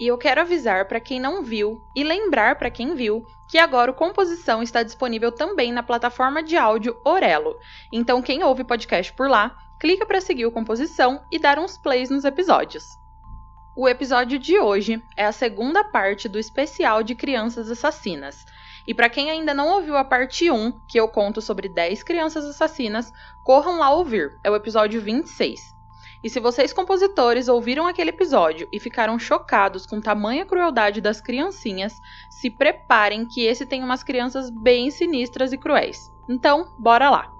E eu quero avisar para quem não viu e lembrar para quem viu que agora o Composição está disponível também na plataforma de áudio Orelo. Então quem ouve podcast por lá, clica para seguir o Composição e dar uns plays nos episódios. O episódio de hoje é a segunda parte do especial de crianças assassinas. E para quem ainda não ouviu a parte 1, que eu conto sobre 10 crianças assassinas, corram lá ouvir. É o episódio 26. E se vocês, compositores, ouviram aquele episódio e ficaram chocados com tamanha crueldade das criancinhas, se preparem que esse tem umas crianças bem sinistras e cruéis. Então, bora lá!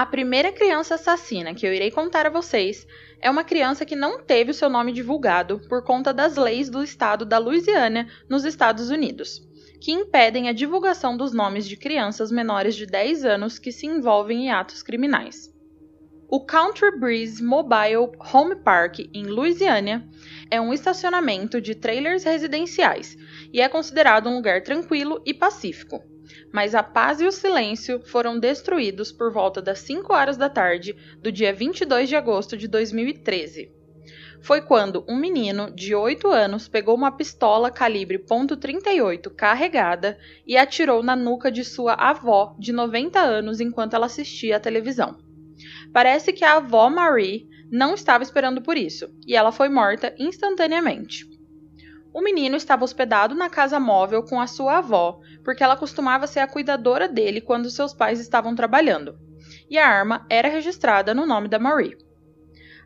A primeira criança assassina que eu irei contar a vocês é uma criança que não teve o seu nome divulgado por conta das leis do estado da Louisiana, nos Estados Unidos, que impedem a divulgação dos nomes de crianças menores de 10 anos que se envolvem em atos criminais. O Country Breeze Mobile Home Park, em Louisiana, é um estacionamento de trailers residenciais e é considerado um lugar tranquilo e pacífico mas a paz e o silêncio foram destruídos por volta das 5 horas da tarde do dia 22 de agosto de 2013. Foi quando um menino de 8 anos pegou uma pistola calibre .38 carregada e atirou na nuca de sua avó de 90 anos enquanto ela assistia à televisão. Parece que a avó Marie não estava esperando por isso, e ela foi morta instantaneamente. O menino estava hospedado na casa móvel com a sua avó, porque ela costumava ser a cuidadora dele quando seus pais estavam trabalhando. E a arma era registrada no nome da Marie.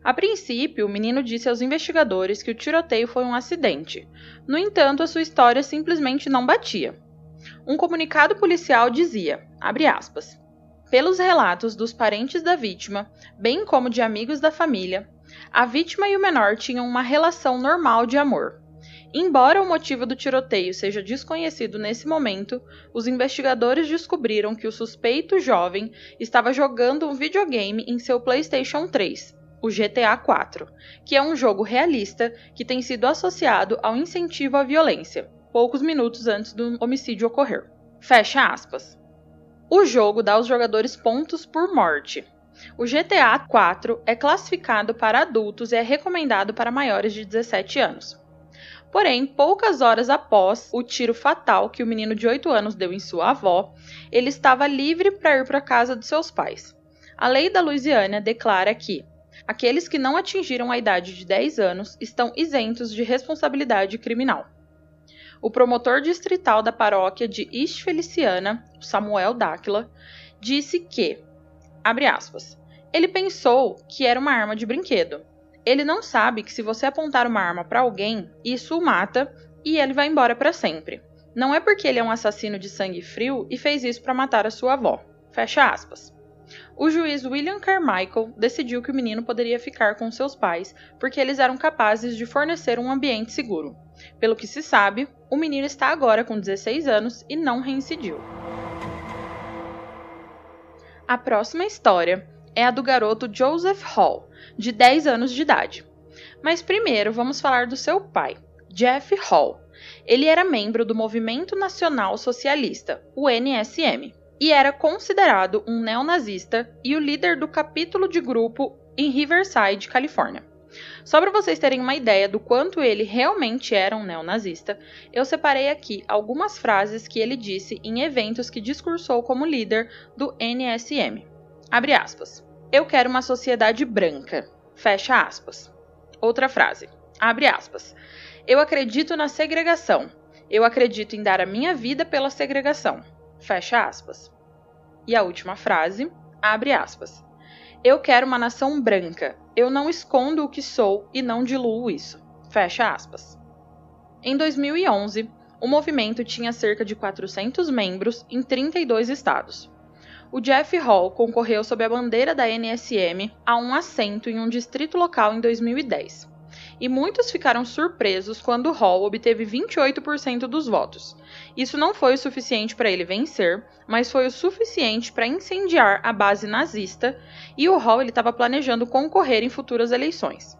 A princípio, o menino disse aos investigadores que o tiroteio foi um acidente. No entanto, a sua história simplesmente não batia. Um comunicado policial dizia, aspas, pelos relatos dos parentes da vítima, bem como de amigos da família, a vítima e o menor tinham uma relação normal de amor. Embora o motivo do tiroteio seja desconhecido nesse momento, os investigadores descobriram que o suspeito jovem estava jogando um videogame em seu PlayStation 3, o GTA 4, que é um jogo realista que tem sido associado ao incentivo à violência, poucos minutos antes do homicídio ocorrer. Fecha aspas. O jogo dá aos jogadores pontos por morte. O GTA 4 é classificado para adultos e é recomendado para maiores de 17 anos. Porém, poucas horas após o tiro fatal que o menino de 8 anos deu em sua avó, ele estava livre para ir para a casa de seus pais. A lei da Louisiana declara que aqueles que não atingiram a idade de 10 anos estão isentos de responsabilidade criminal. O promotor distrital da paróquia de East Feliciana, Samuel Dáquila, disse que, abre aspas, Ele pensou que era uma arma de brinquedo. Ele não sabe que se você apontar uma arma para alguém, isso o mata e ele vai embora para sempre. Não é porque ele é um assassino de sangue frio e fez isso para matar a sua avó. Fecha aspas. O juiz William Carmichael decidiu que o menino poderia ficar com seus pais porque eles eram capazes de fornecer um ambiente seguro. Pelo que se sabe, o menino está agora com 16 anos e não reincidiu. A próxima história é a do garoto Joseph Hall, de 10 anos de idade. Mas primeiro vamos falar do seu pai, Jeff Hall. Ele era membro do Movimento Nacional Socialista, o NSM, e era considerado um neonazista e o líder do capítulo de grupo em Riverside, Califórnia. Só para vocês terem uma ideia do quanto ele realmente era um neonazista, eu separei aqui algumas frases que ele disse em eventos que discursou como líder do NSM. Abre aspas. Eu quero uma sociedade branca. Fecha aspas. Outra frase. Abre aspas. Eu acredito na segregação. Eu acredito em dar a minha vida pela segregação. Fecha aspas. E a última frase. Abre aspas. Eu quero uma nação branca. Eu não escondo o que sou e não diluo isso. Fecha aspas. Em 2011, o movimento tinha cerca de 400 membros em 32 estados o Jeff Hall concorreu sob a bandeira da NSM a um assento em um distrito local em 2010. E muitos ficaram surpresos quando Hall obteve 28% dos votos. Isso não foi o suficiente para ele vencer, mas foi o suficiente para incendiar a base nazista, e o Hall estava planejando concorrer em futuras eleições.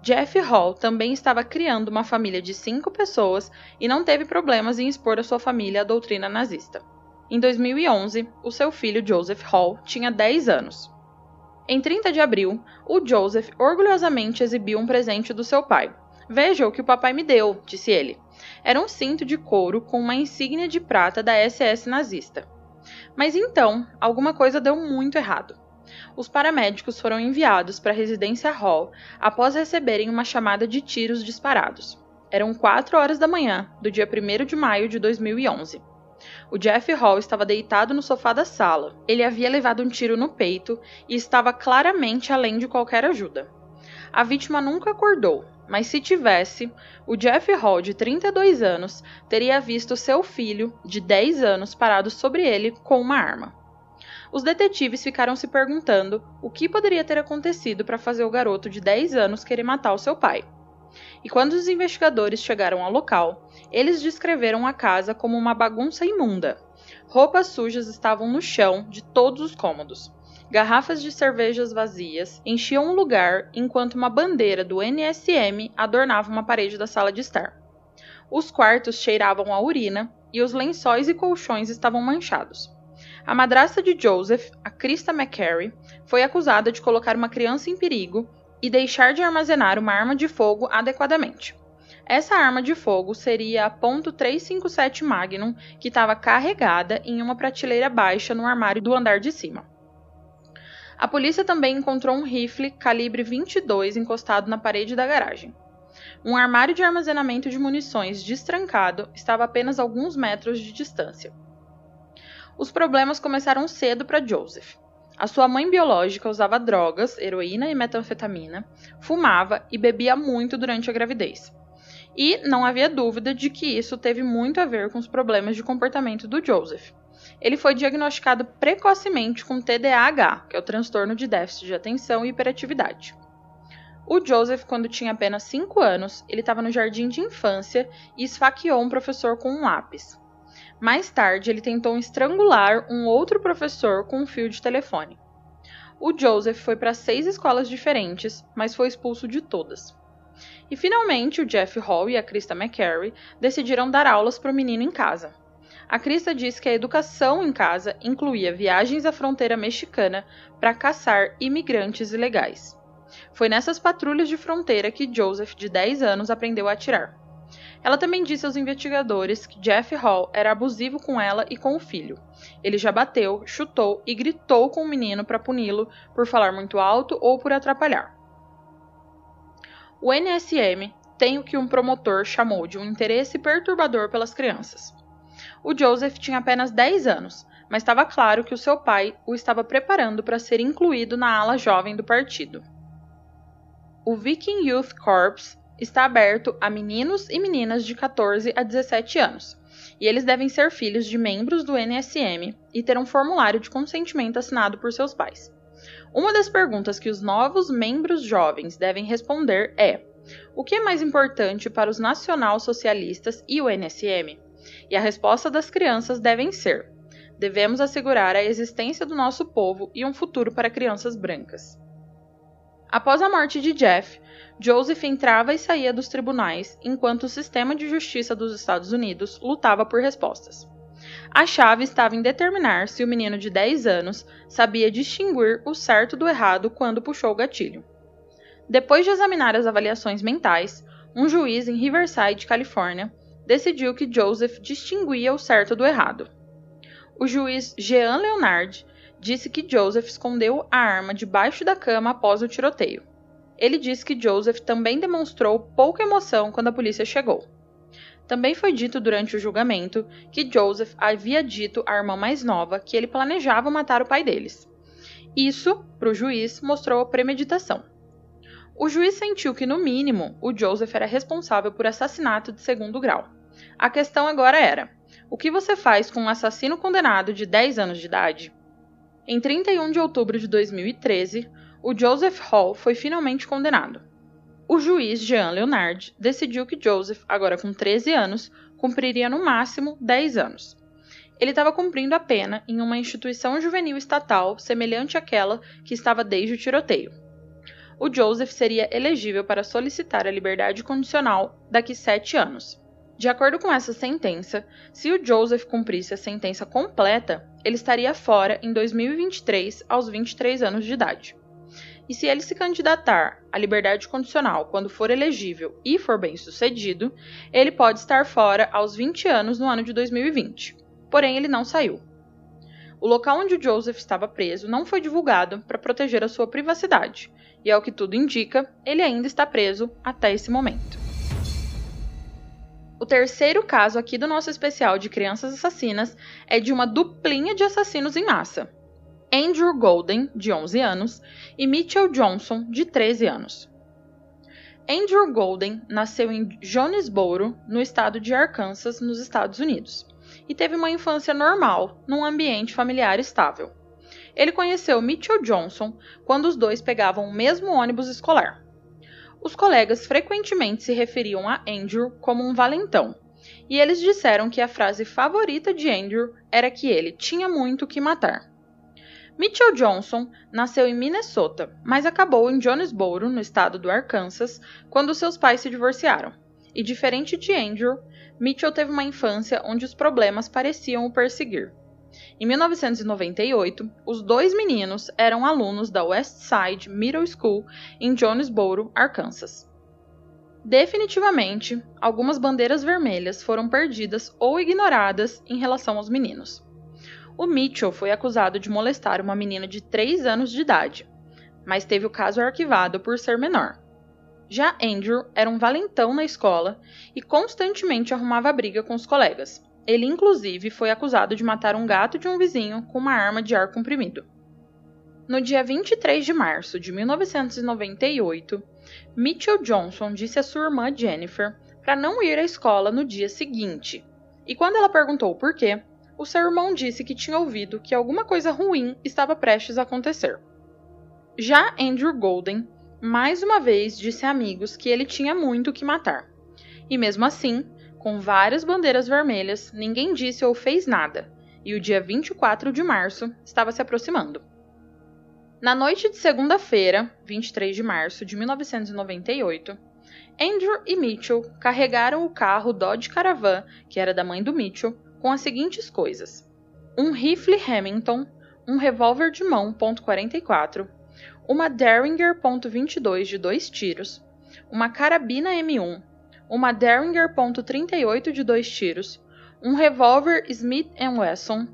Jeff Hall também estava criando uma família de cinco pessoas e não teve problemas em expor a sua família à doutrina nazista. Em 2011, o seu filho Joseph Hall tinha 10 anos. Em 30 de abril, o Joseph orgulhosamente exibiu um presente do seu pai. Veja o que o papai me deu, disse ele. Era um cinto de couro com uma insígnia de prata da SS nazista. Mas então, alguma coisa deu muito errado. Os paramédicos foram enviados para a residência Hall após receberem uma chamada de tiros disparados. Eram 4 horas da manhã do dia 1 de maio de 2011. O Jeff Hall estava deitado no sofá da sala. Ele havia levado um tiro no peito e estava claramente além de qualquer ajuda. A vítima nunca acordou, mas se tivesse, o Jeff Hall, de 32 anos, teria visto seu filho, de 10 anos, parado sobre ele com uma arma. Os detetives ficaram se perguntando o que poderia ter acontecido para fazer o garoto de 10 anos querer matar o seu pai. E quando os investigadores chegaram ao local, eles descreveram a casa como uma bagunça imunda. Roupas sujas estavam no chão de todos os cômodos. Garrafas de cervejas vazias enchiam o lugar enquanto uma bandeira do NSM adornava uma parede da sala de estar. Os quartos cheiravam a urina e os lençóis e colchões estavam manchados. A madrasta de Joseph, a Krista McCary, foi acusada de colocar uma criança em perigo e deixar de armazenar uma arma de fogo adequadamente. Essa arma de fogo seria a .357 Magnum, que estava carregada em uma prateleira baixa no armário do andar de cima. A polícia também encontrou um rifle calibre 22 encostado na parede da garagem. Um armário de armazenamento de munições destrancado estava a apenas alguns metros de distância. Os problemas começaram cedo para Joseph. A sua mãe biológica usava drogas, heroína e metanfetamina, fumava e bebia muito durante a gravidez. E não havia dúvida de que isso teve muito a ver com os problemas de comportamento do Joseph. Ele foi diagnosticado precocemente com TDAH, que é o transtorno de déficit de atenção e hiperatividade. O Joseph, quando tinha apenas 5 anos, ele estava no jardim de infância e esfaqueou um professor com um lápis. Mais tarde, ele tentou estrangular um outro professor com um fio de telefone. O Joseph foi para seis escolas diferentes, mas foi expulso de todas. E finalmente, o Jeff Hall e a Krista McCary decidiram dar aulas para o menino em casa. A Krista disse que a educação em casa incluía viagens à fronteira mexicana para caçar imigrantes ilegais. Foi nessas patrulhas de fronteira que Joseph, de 10 anos, aprendeu a atirar. Ela também disse aos investigadores que Jeff Hall era abusivo com ela e com o filho. Ele já bateu, chutou e gritou com o menino para puni-lo por falar muito alto ou por atrapalhar. O NSM tem o que um promotor chamou de um interesse perturbador pelas crianças. O Joseph tinha apenas 10 anos, mas estava claro que o seu pai o estava preparando para ser incluído na ala jovem do partido. O Viking Youth Corps está aberto a meninos e meninas de 14 a 17 anos, e eles devem ser filhos de membros do NSM e ter um formulário de consentimento assinado por seus pais. Uma das perguntas que os novos membros jovens devem responder é: o que é mais importante para os nacional-socialistas e o NSM? E a resposta das crianças devem ser: devemos assegurar a existência do nosso povo e um futuro para crianças brancas. Após a morte de Jeff, Joseph entrava e saía dos tribunais enquanto o sistema de justiça dos Estados Unidos lutava por respostas. A chave estava em determinar se o menino de 10 anos sabia distinguir o certo do errado quando puxou o gatilho. Depois de examinar as avaliações mentais, um juiz em Riverside, Califórnia, decidiu que Joseph distinguia o certo do errado. O juiz Jean Leonard disse que Joseph escondeu a arma debaixo da cama após o tiroteio. Ele disse que Joseph também demonstrou pouca emoção quando a polícia chegou. Também foi dito durante o julgamento que Joseph havia dito à irmã mais nova que ele planejava matar o pai deles. Isso, para o juiz, mostrou premeditação. O juiz sentiu que, no mínimo, o Joseph era responsável por assassinato de segundo grau. A questão agora era: o que você faz com um assassino condenado de 10 anos de idade? Em 31 de outubro de 2013, o Joseph Hall foi finalmente condenado. O juiz Jean Leonard decidiu que Joseph, agora com 13 anos, cumpriria no máximo 10 anos. Ele estava cumprindo a pena em uma instituição juvenil estatal semelhante àquela que estava desde o tiroteio. O Joseph seria elegível para solicitar a liberdade condicional daqui sete anos. De acordo com essa sentença, se o Joseph cumprisse a sentença completa, ele estaria fora em 2023 aos 23 anos de idade. E se ele se candidatar à liberdade condicional quando for elegível e for bem sucedido, ele pode estar fora aos 20 anos no ano de 2020. Porém, ele não saiu. O local onde Joseph estava preso não foi divulgado para proteger a sua privacidade, e ao que tudo indica, ele ainda está preso até esse momento. O terceiro caso aqui do nosso especial de crianças assassinas é de uma duplinha de assassinos em massa. Andrew Golden, de 11 anos, e Mitchell Johnson, de 13 anos. Andrew Golden nasceu em Jonesboro, no estado de Arkansas, nos Estados Unidos, e teve uma infância normal, num ambiente familiar estável. Ele conheceu Mitchell Johnson quando os dois pegavam o mesmo ônibus escolar. Os colegas frequentemente se referiam a Andrew como um valentão, e eles disseram que a frase favorita de Andrew era que ele tinha muito que matar. Mitchell Johnson nasceu em Minnesota, mas acabou em Jonesboro, no estado do Arkansas, quando seus pais se divorciaram. E diferente de Andrew, Mitchell teve uma infância onde os problemas pareciam o perseguir. Em 1998, os dois meninos eram alunos da Westside Middle School em Jonesboro, Arkansas. Definitivamente, algumas bandeiras vermelhas foram perdidas ou ignoradas em relação aos meninos. O Mitchell foi acusado de molestar uma menina de 3 anos de idade, mas teve o caso arquivado por ser menor. Já Andrew era um valentão na escola e constantemente arrumava briga com os colegas, ele, inclusive, foi acusado de matar um gato de um vizinho com uma arma de ar comprimido. No dia 23 de março de 1998, Mitchell Johnson disse à sua irmã Jennifer para não ir à escola no dia seguinte. E quando ela perguntou por quê, o seu irmão disse que tinha ouvido que alguma coisa ruim estava prestes a acontecer. Já Andrew Golden, mais uma vez, disse a amigos que ele tinha muito que matar. E mesmo assim, com várias bandeiras vermelhas, ninguém disse ou fez nada, e o dia 24 de março estava se aproximando. Na noite de segunda-feira, 23 de março de 1998, Andrew e Mitchell carregaram o carro Dodge Caravan, que era da mãe do Mitchell, com as seguintes coisas: um rifle Remington, um revólver de mão .44, uma Derringer .22 de dois tiros, uma carabina M1, uma Derringer .38 de dois tiros, um revólver Smith Wesson,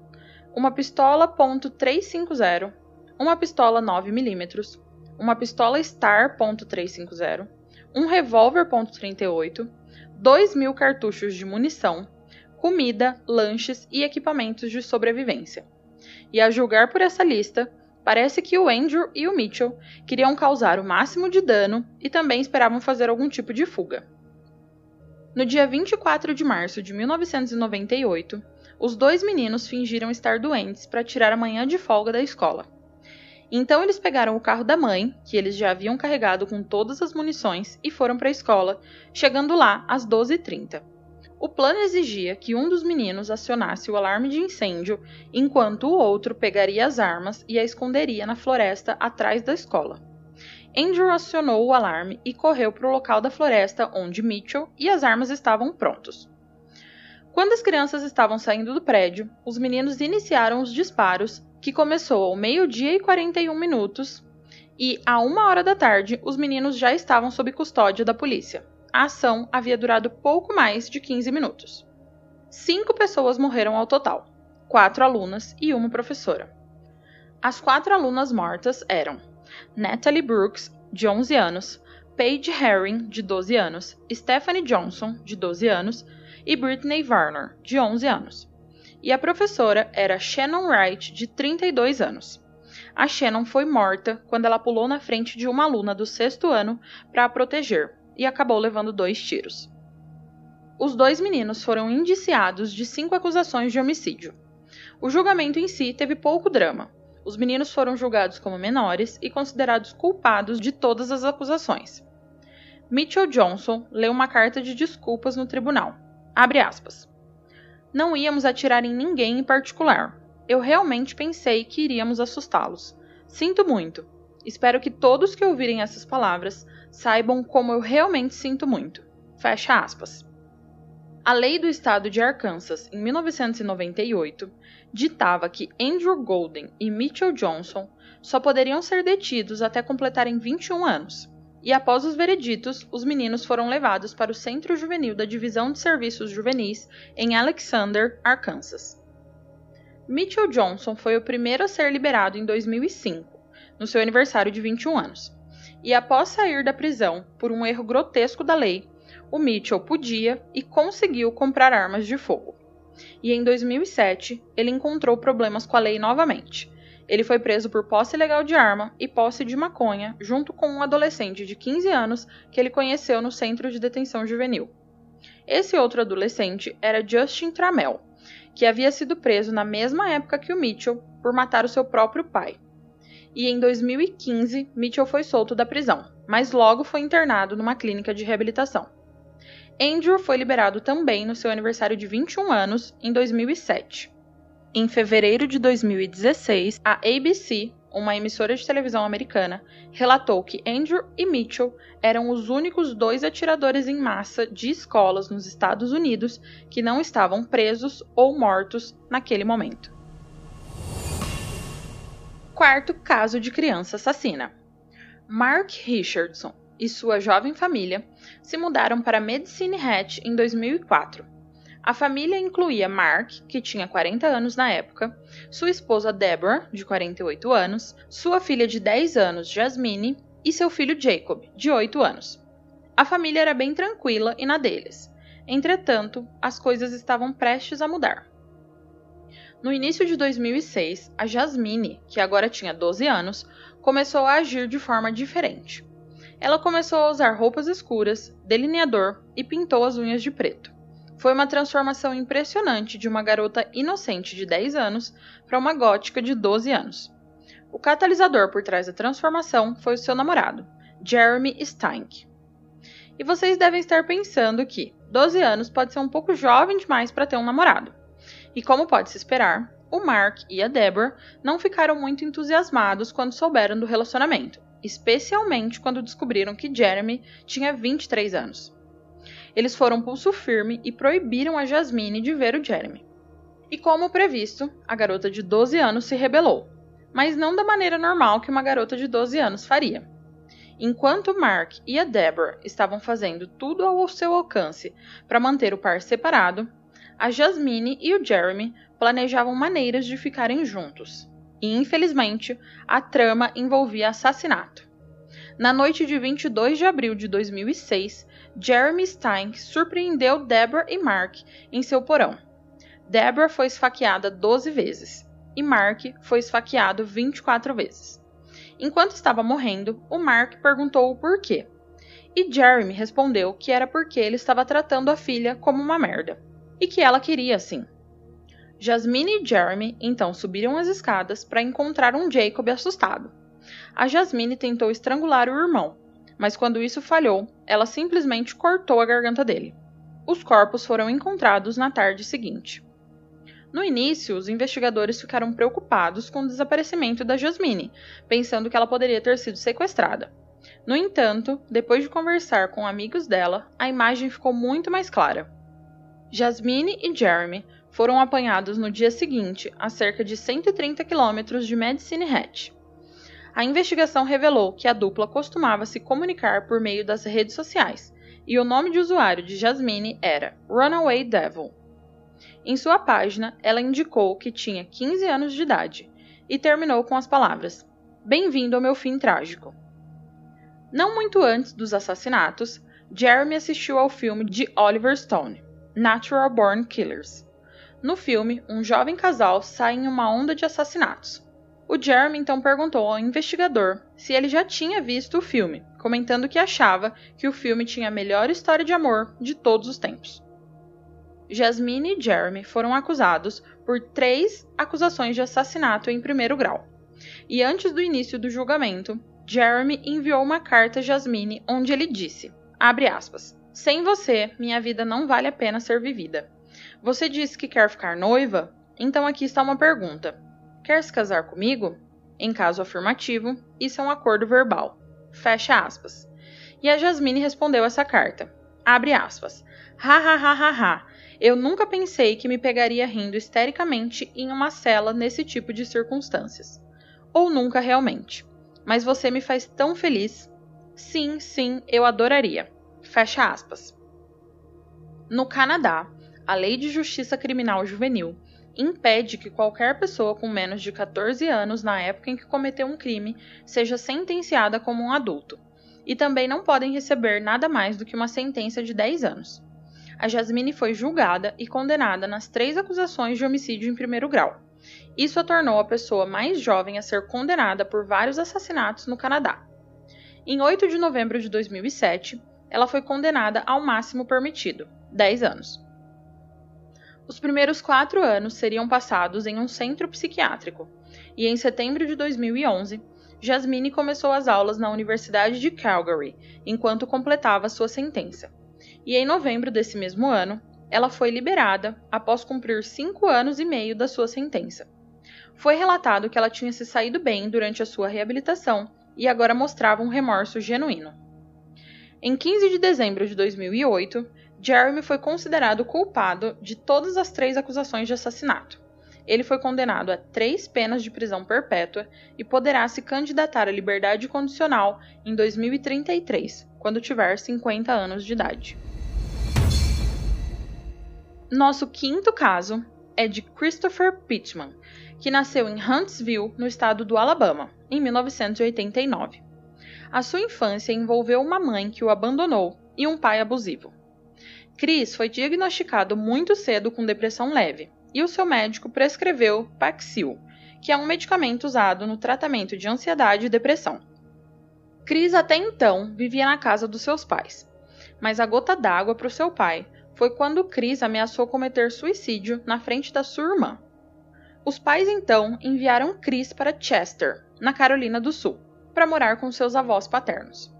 uma pistola .350, uma pistola 9mm, uma pistola Star .350, um revólver .38, 2 mil cartuchos de munição, comida, lanches e equipamentos de sobrevivência. E a julgar por essa lista, parece que o Andrew e o Mitchell queriam causar o máximo de dano e também esperavam fazer algum tipo de fuga. No dia 24 de março de 1998, os dois meninos fingiram estar doentes para tirar a manhã de folga da escola. Então eles pegaram o carro da mãe, que eles já haviam carregado com todas as munições, e foram para a escola, chegando lá às 12h30. O plano exigia que um dos meninos acionasse o alarme de incêndio, enquanto o outro pegaria as armas e a esconderia na floresta atrás da escola. Andrew acionou o alarme e correu para o local da floresta onde Mitchell e as armas estavam prontos. Quando as crianças estavam saindo do prédio, os meninos iniciaram os disparos, que começou ao meio-dia e 41 minutos, e a uma hora da tarde os meninos já estavam sob custódia da polícia. A ação havia durado pouco mais de 15 minutos. Cinco pessoas morreram ao total: quatro alunas e uma professora. As quatro alunas mortas eram Natalie Brooks, de 11 anos, Paige Herring, de 12 anos, Stephanie Johnson, de 12 anos, e Brittany Varner, de 11 anos. E a professora era Shannon Wright, de 32 anos. A Shannon foi morta quando ela pulou na frente de uma aluna do sexto ano para a proteger e acabou levando dois tiros. Os dois meninos foram indiciados de cinco acusações de homicídio. O julgamento em si teve pouco drama, os meninos foram julgados como menores e considerados culpados de todas as acusações. Mitchell Johnson leu uma carta de desculpas no tribunal. Abre aspas. Não íamos atirar em ninguém em particular. Eu realmente pensei que iríamos assustá-los. Sinto muito. Espero que todos que ouvirem essas palavras saibam como eu realmente sinto muito. Fecha aspas. A lei do estado de Arkansas, em 1998, ditava que Andrew Golden e Mitchell Johnson só poderiam ser detidos até completarem 21 anos. E após os vereditos, os meninos foram levados para o Centro Juvenil da Divisão de Serviços Juvenis em Alexander, Arkansas. Mitchell Johnson foi o primeiro a ser liberado em 2005, no seu aniversário de 21 anos. E após sair da prisão por um erro grotesco da lei, o Mitchell podia e conseguiu comprar armas de fogo. E em 2007, ele encontrou problemas com a lei novamente. Ele foi preso por posse ilegal de arma e posse de maconha, junto com um adolescente de 15 anos que ele conheceu no centro de detenção juvenil. Esse outro adolescente era Justin Tramel, que havia sido preso na mesma época que o Mitchell por matar o seu próprio pai. E em 2015, Mitchell foi solto da prisão, mas logo foi internado numa clínica de reabilitação. Andrew foi liberado também no seu aniversário de 21 anos, em 2007. Em fevereiro de 2016, a ABC, uma emissora de televisão americana, relatou que Andrew e Mitchell eram os únicos dois atiradores em massa de escolas nos Estados Unidos que não estavam presos ou mortos naquele momento. Quarto caso de criança assassina. Mark Richardson, e sua jovem família se mudaram para Medicine Hat em 2004. A família incluía Mark, que tinha 40 anos na época, sua esposa Deborah, de 48 anos, sua filha de 10 anos, Jasmine, e seu filho Jacob, de 8 anos. A família era bem tranquila e na deles. Entretanto, as coisas estavam prestes a mudar. No início de 2006, a Jasmine, que agora tinha 12 anos, começou a agir de forma diferente ela começou a usar roupas escuras, delineador e pintou as unhas de preto. Foi uma transformação impressionante de uma garota inocente de 10 anos para uma gótica de 12 anos. O catalisador por trás da transformação foi o seu namorado, Jeremy Steinck. E vocês devem estar pensando que 12 anos pode ser um pouco jovem demais para ter um namorado. E como pode se esperar, o Mark e a Deborah não ficaram muito entusiasmados quando souberam do relacionamento especialmente quando descobriram que Jeremy tinha 23 anos. Eles foram pulso firme e proibiram a Jasmine de ver o Jeremy. E como previsto, a garota de 12 anos se rebelou, mas não da maneira normal que uma garota de 12 anos faria. Enquanto Mark e a Deborah estavam fazendo tudo ao seu alcance para manter o par separado, a Jasmine e o Jeremy planejavam maneiras de ficarem juntos e infelizmente a trama envolvia assassinato. Na noite de 22 de abril de 2006, Jeremy Stein surpreendeu Deborah e Mark em seu porão. Deborah foi esfaqueada 12 vezes. e Mark foi esfaqueado 24 vezes. Enquanto estava morrendo, o Mark perguntou o porquê. E Jeremy respondeu que era porque ele estava tratando a filha como uma merda e que ela queria assim. Jasmine e Jeremy então subiram as escadas para encontrar um Jacob assustado. A Jasmine tentou estrangular o irmão, mas quando isso falhou, ela simplesmente cortou a garganta dele. Os corpos foram encontrados na tarde seguinte. No início, os investigadores ficaram preocupados com o desaparecimento da Jasmine, pensando que ela poderia ter sido sequestrada. No entanto, depois de conversar com amigos dela, a imagem ficou muito mais clara. Jasmine e Jeremy foram apanhados no dia seguinte, a cerca de 130 quilômetros de Medicine Hatch. A investigação revelou que a dupla costumava se comunicar por meio das redes sociais, e o nome de usuário de Jasmine era Runaway Devil. Em sua página, ela indicou que tinha 15 anos de idade e terminou com as palavras: Bem-vindo ao meu fim trágico. Não muito antes dos assassinatos, Jeremy assistiu ao filme de Oliver Stone, Natural Born Killers. No filme, um jovem casal sai em uma onda de assassinatos. O Jeremy então perguntou ao investigador se ele já tinha visto o filme, comentando que achava que o filme tinha a melhor história de amor de todos os tempos. Jasmine e Jeremy foram acusados por três acusações de assassinato em primeiro grau. E antes do início do julgamento, Jeremy enviou uma carta a Jasmine onde ele disse, aspas, sem você, minha vida não vale a pena ser vivida. Você disse que quer ficar noiva? Então aqui está uma pergunta. Quer se casar comigo? Em caso afirmativo, isso é um acordo verbal. Fecha aspas. E a Jasmine respondeu essa carta. Abre aspas. Ha ha ha ha ha. Eu nunca pensei que me pegaria rindo histericamente em uma cela nesse tipo de circunstâncias. Ou nunca realmente. Mas você me faz tão feliz. Sim, sim, eu adoraria. Fecha aspas. No Canadá, a Lei de Justiça Criminal Juvenil impede que qualquer pessoa com menos de 14 anos na época em que cometeu um crime seja sentenciada como um adulto, e também não podem receber nada mais do que uma sentença de 10 anos. A Jasmine foi julgada e condenada nas três acusações de homicídio em primeiro grau. Isso a tornou a pessoa mais jovem a ser condenada por vários assassinatos no Canadá. Em 8 de novembro de 2007, ela foi condenada ao máximo permitido, 10 anos. Os primeiros quatro anos seriam passados em um centro psiquiátrico, e em setembro de 2011, Jasmine começou as aulas na Universidade de Calgary, enquanto completava sua sentença. E em novembro desse mesmo ano, ela foi liberada após cumprir cinco anos e meio da sua sentença. Foi relatado que ela tinha se saído bem durante a sua reabilitação e agora mostrava um remorso genuíno. Em 15 de dezembro de 2008, Jeremy foi considerado culpado de todas as três acusações de assassinato. Ele foi condenado a três penas de prisão perpétua e poderá se candidatar à liberdade condicional em 2033, quando tiver 50 anos de idade. Nosso quinto caso é de Christopher Pittman, que nasceu em Huntsville, no estado do Alabama, em 1989. A sua infância envolveu uma mãe que o abandonou e um pai abusivo. Chris foi diagnosticado muito cedo com depressão leve e o seu médico prescreveu Paxil, que é um medicamento usado no tratamento de ansiedade e depressão. Chris até então vivia na casa dos seus pais, mas a gota d'água para o seu pai foi quando Chris ameaçou cometer suicídio na frente da sua irmã. Os pais então enviaram Chris para Chester, na Carolina do Sul, para morar com seus avós paternos.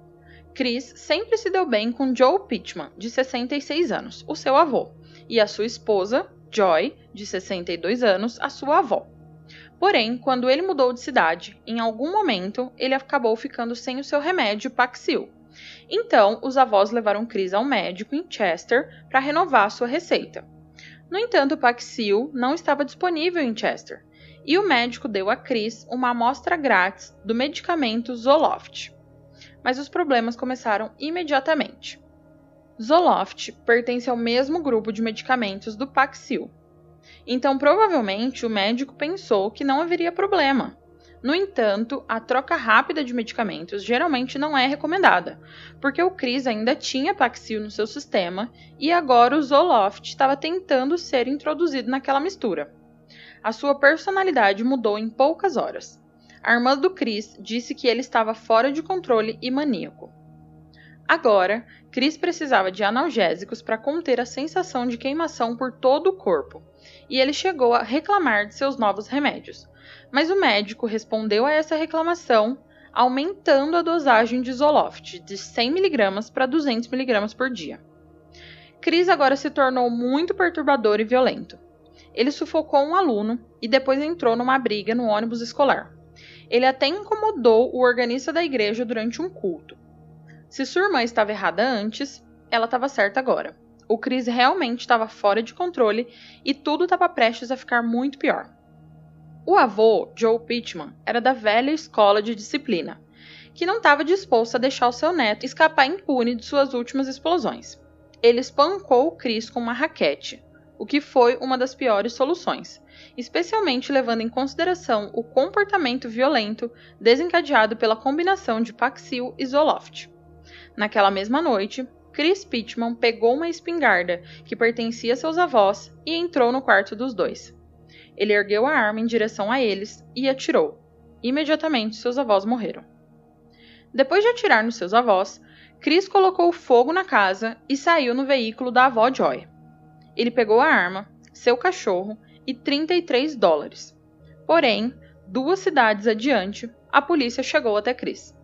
Chris sempre se deu bem com Joe Pittman, de 66 anos, o seu avô, e a sua esposa, Joy, de 62 anos, a sua avó. Porém, quando ele mudou de cidade, em algum momento ele acabou ficando sem o seu remédio Paxil. Então, os avós levaram Chris ao médico em Chester para renovar sua receita. No entanto, Paxil não estava disponível em Chester, e o médico deu a Chris uma amostra grátis do medicamento Zoloft. Mas os problemas começaram imediatamente. Zoloft pertence ao mesmo grupo de medicamentos do Paxil. Então, provavelmente, o médico pensou que não haveria problema. No entanto, a troca rápida de medicamentos geralmente não é recomendada, porque o Chris ainda tinha Paxil no seu sistema e agora o Zoloft estava tentando ser introduzido naquela mistura. A sua personalidade mudou em poucas horas. A irmã do Chris disse que ele estava fora de controle e maníaco. Agora, Chris precisava de analgésicos para conter a sensação de queimação por todo o corpo, e ele chegou a reclamar de seus novos remédios. Mas o médico respondeu a essa reclamação aumentando a dosagem de Zoloft de 100mg para 200mg por dia. Chris agora se tornou muito perturbador e violento. Ele sufocou um aluno e depois entrou numa briga no ônibus escolar. Ele até incomodou o organista da igreja durante um culto. Se sua irmã estava errada antes, ela estava certa agora. O Chris realmente estava fora de controle e tudo estava prestes a ficar muito pior. O avô, Joe Pittman, era da velha escola de disciplina, que não estava disposto a deixar o seu neto escapar impune de suas últimas explosões. Ele espancou o Chris com uma raquete, o que foi uma das piores soluções, especialmente levando em consideração o comportamento violento desencadeado pela combinação de Paxil e Zoloft. Naquela mesma noite, Chris Pittman pegou uma espingarda que pertencia a seus avós e entrou no quarto dos dois. Ele ergueu a arma em direção a eles e atirou. Imediatamente, seus avós morreram. Depois de atirar nos seus avós, Chris colocou fogo na casa e saiu no veículo da avó Joy. Ele pegou a arma, seu cachorro e 33 dólares. Porém, duas cidades adiante, a polícia chegou até Chris.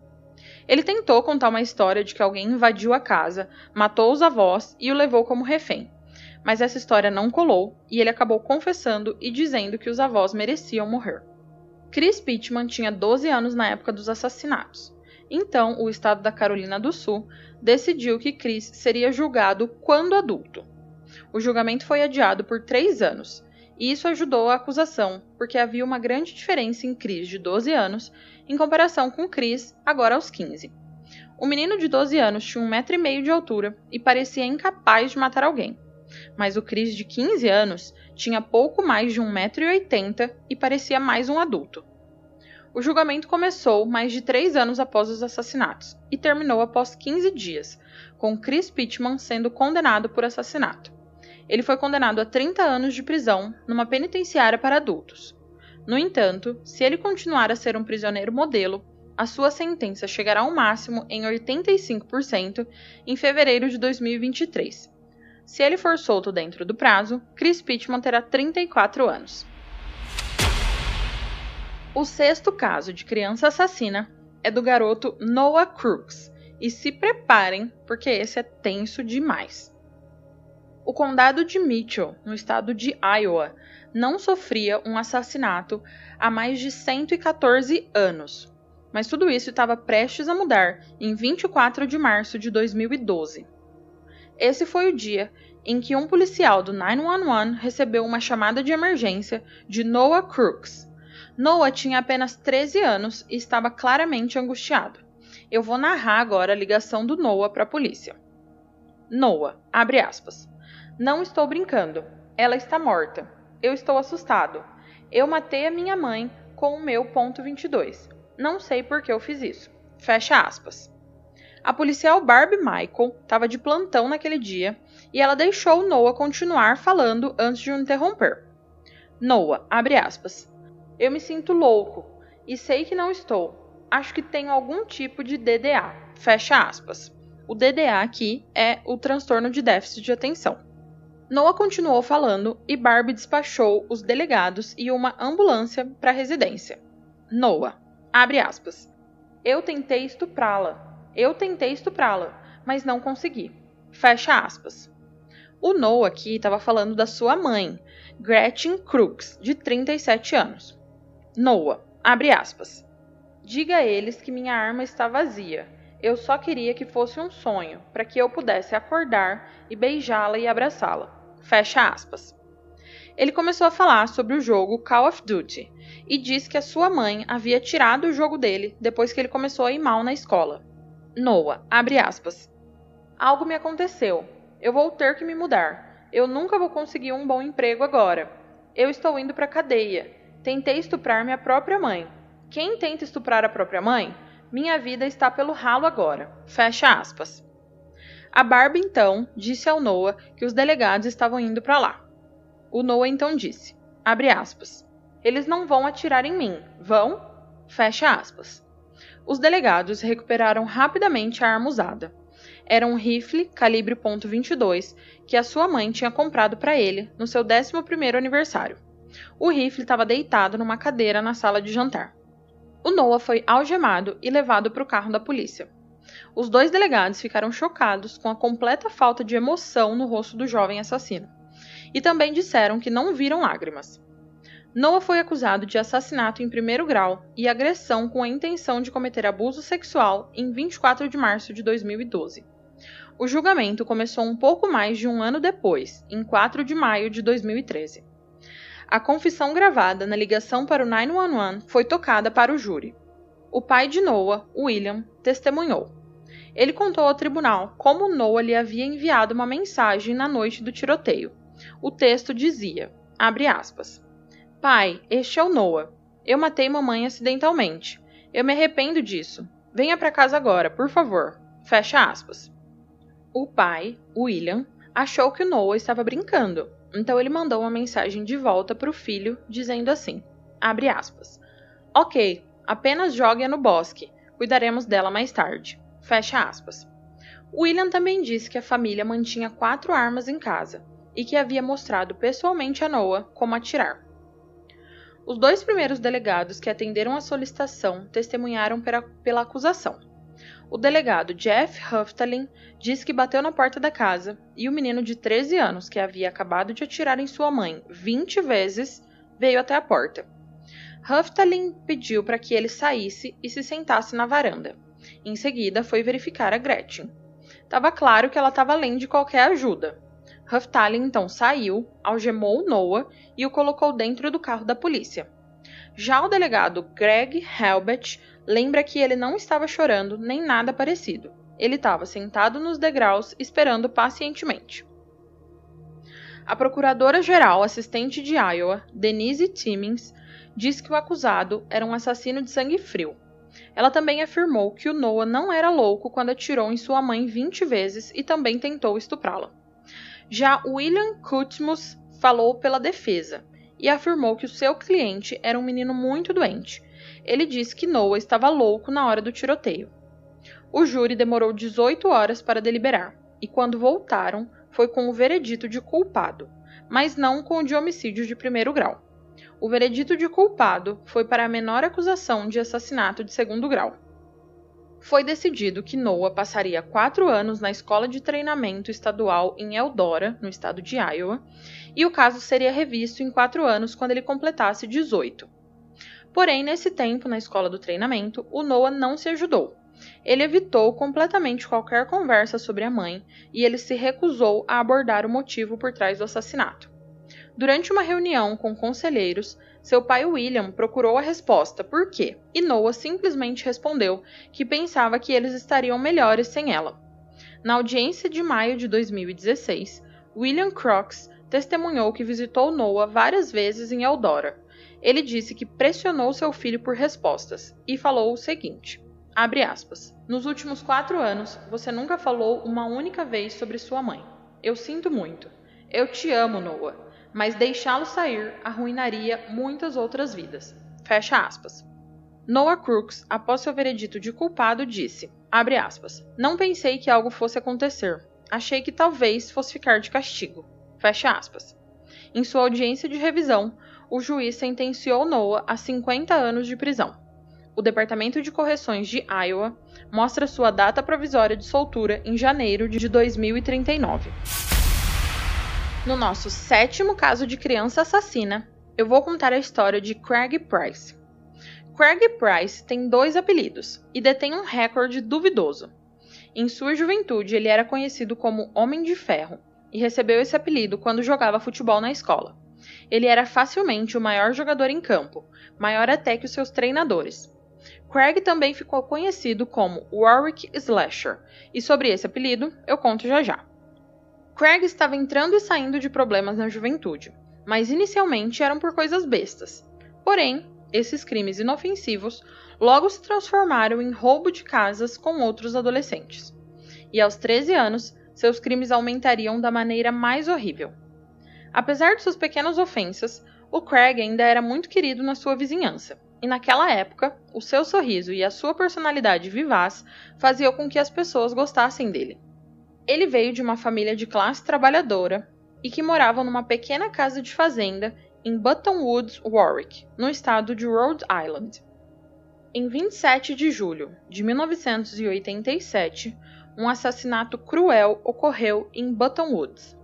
Ele tentou contar uma história de que alguém invadiu a casa, matou os avós e o levou como refém. Mas essa história não colou e ele acabou confessando e dizendo que os avós mereciam morrer. Chris Pittman tinha 12 anos na época dos assassinatos. Então, o estado da Carolina do Sul decidiu que Chris seria julgado quando adulto. O julgamento foi adiado por três anos, e isso ajudou a acusação, porque havia uma grande diferença em Chris de 12 anos em comparação com Chris, agora aos 15. O menino de 12 anos tinha um metro e meio de altura e parecia incapaz de matar alguém. Mas o Chris de 15 anos tinha pouco mais de 1,80m e parecia mais um adulto. O julgamento começou mais de três anos após os assassinatos e terminou após 15 dias, com Chris Pittman sendo condenado por assassinato. Ele foi condenado a 30 anos de prisão numa penitenciária para adultos. No entanto, se ele continuar a ser um prisioneiro modelo, a sua sentença chegará ao máximo em 85% em fevereiro de 2023. Se ele for solto dentro do prazo, Chris Pittman terá 34 anos. O sexto caso de criança assassina é do garoto Noah Crooks. E se preparem, porque esse é tenso demais. O condado de Mitchell, no estado de Iowa, não sofria um assassinato há mais de 114 anos. Mas tudo isso estava prestes a mudar em 24 de março de 2012. Esse foi o dia em que um policial do 911 recebeu uma chamada de emergência de Noah Crooks. Noah tinha apenas 13 anos e estava claramente angustiado. Eu vou narrar agora a ligação do Noah para a polícia. Noah, abre aspas. Não estou brincando. Ela está morta. Eu estou assustado. Eu matei a minha mãe com o meu ponto 22. Não sei por que eu fiz isso. Fecha aspas. A policial Barbie Michael estava de plantão naquele dia e ela deixou Noah continuar falando antes de o interromper. Noah, abre aspas. Eu me sinto louco e sei que não estou. Acho que tenho algum tipo de DDA. Fecha aspas. O DDA aqui é o transtorno de déficit de atenção. Noah continuou falando e Barbie despachou os delegados e uma ambulância para a residência. Noah, abre aspas. Eu tentei estuprá-la. Eu tentei estuprá-la, mas não consegui. Fecha aspas. O Noah aqui estava falando da sua mãe, Gretchen Crooks, de 37 anos. Noah, abre aspas. Diga a eles que minha arma está vazia. Eu só queria que fosse um sonho, para que eu pudesse acordar e beijá-la e abraçá-la. Fecha aspas. Ele começou a falar sobre o jogo Call of Duty e disse que a sua mãe havia tirado o jogo dele depois que ele começou a ir mal na escola. Noah, abre aspas. Algo me aconteceu. Eu vou ter que me mudar. Eu nunca vou conseguir um bom emprego agora. Eu estou indo para cadeia. Tentei estuprar minha própria mãe. Quem tenta estuprar a própria mãe? Minha vida está pelo ralo agora. Fecha aspas. A Barbie então disse ao Noah que os delegados estavam indo para lá. O Noah então disse, aspas, Eles não vão atirar em mim, vão? Fecha aspas. Os delegados recuperaram rapidamente a arma usada. Era um rifle calibre .22 que a sua mãe tinha comprado para ele no seu 11º aniversário. O rifle estava deitado numa cadeira na sala de jantar. O Noah foi algemado e levado para o carro da polícia. Os dois delegados ficaram chocados com a completa falta de emoção no rosto do jovem assassino. E também disseram que não viram lágrimas. Noah foi acusado de assassinato em primeiro grau e agressão com a intenção de cometer abuso sexual em 24 de março de 2012. O julgamento começou um pouco mais de um ano depois, em 4 de maio de 2013. A confissão gravada na ligação para o 911 foi tocada para o júri. O pai de Noah, William, testemunhou. Ele contou ao tribunal como Noah lhe havia enviado uma mensagem na noite do tiroteio. O texto dizia, aspas, Pai, este é o Noah. Eu matei mamãe acidentalmente. Eu me arrependo disso. Venha para casa agora, por favor. Fecha aspas. O pai, William, achou que o Noah estava brincando, então ele mandou uma mensagem de volta para o filho, dizendo assim: abre aspas. Ok, apenas jogue-a no bosque. Cuidaremos dela mais tarde. Fecha aspas. William também disse que a família mantinha quatro armas em casa e que havia mostrado pessoalmente a Noah como atirar. Os dois primeiros delegados que atenderam a solicitação testemunharam pela, pela acusação. O delegado Jeff Huftalin disse que bateu na porta da casa e o menino de 13 anos, que havia acabado de atirar em sua mãe 20 vezes, veio até a porta. Huftalin pediu para que ele saísse e se sentasse na varanda. Em seguida, foi verificar a Gretchen. Estava claro que ela estava além de qualquer ajuda. Huftalin então saiu, algemou Noah e o colocou dentro do carro da polícia. Já o delegado Greg Helbet lembra que ele não estava chorando nem nada parecido. Ele estava sentado nos degraus esperando pacientemente. A procuradora-geral assistente de Iowa, Denise Timmins, diz que o acusado era um assassino de sangue frio. Ela também afirmou que o Noah não era louco quando atirou em sua mãe 20 vezes e também tentou estuprá-la. Já William Kutmus falou pela defesa e afirmou que o seu cliente era um menino muito doente. Ele disse que Noah estava louco na hora do tiroteio. O júri demorou 18 horas para deliberar, e quando voltaram, foi com o veredito de culpado, mas não com o de homicídio de primeiro grau. O veredito de culpado foi para a menor acusação de assassinato de segundo grau foi decidido que Noah passaria quatro anos na escola de treinamento estadual em Eldora, no estado de Iowa, e o caso seria revisto em quatro anos quando ele completasse 18. Porém, nesse tempo na escola do treinamento, o Noah não se ajudou. Ele evitou completamente qualquer conversa sobre a mãe e ele se recusou a abordar o motivo por trás do assassinato. Durante uma reunião com conselheiros, seu pai William procurou a resposta por quê, e Noah simplesmente respondeu que pensava que eles estariam melhores sem ela. Na audiência de maio de 2016, William Crocs testemunhou que visitou Noah várias vezes em Eldora. Ele disse que pressionou seu filho por respostas e falou o seguinte: aspas, Nos últimos quatro anos, você nunca falou uma única vez sobre sua mãe. Eu sinto muito. Eu te amo, Noah mas deixá-lo sair arruinaria muitas outras vidas. Fecha aspas. Noah Crooks, após seu veredito de culpado, disse: aspas, Não pensei que algo fosse acontecer. Achei que talvez fosse ficar de castigo. Fecha aspas. Em sua audiência de revisão, o juiz sentenciou Noah a 50 anos de prisão. O Departamento de Correções de Iowa mostra sua data provisória de soltura em janeiro de 2039. No nosso sétimo caso de criança assassina, eu vou contar a história de Craig Price. Craig Price tem dois apelidos e detém um recorde duvidoso. Em sua juventude, ele era conhecido como Homem de Ferro e recebeu esse apelido quando jogava futebol na escola. Ele era facilmente o maior jogador em campo, maior até que os seus treinadores. Craig também ficou conhecido como Warwick Slasher, e sobre esse apelido eu conto já já. Craig estava entrando e saindo de problemas na juventude, mas inicialmente eram por coisas bestas. Porém, esses crimes inofensivos logo se transformaram em roubo de casas com outros adolescentes. E aos 13 anos, seus crimes aumentariam da maneira mais horrível. Apesar de suas pequenas ofensas, O Craig ainda era muito querido na sua vizinhança, e naquela época, o seu sorriso e a sua personalidade vivaz faziam com que as pessoas gostassem dele. Ele veio de uma família de classe trabalhadora e que morava numa pequena casa de fazenda em Button Woods, Warwick, no estado de Rhode Island. Em 27 de julho de 1987, um assassinato cruel ocorreu em Button Woods.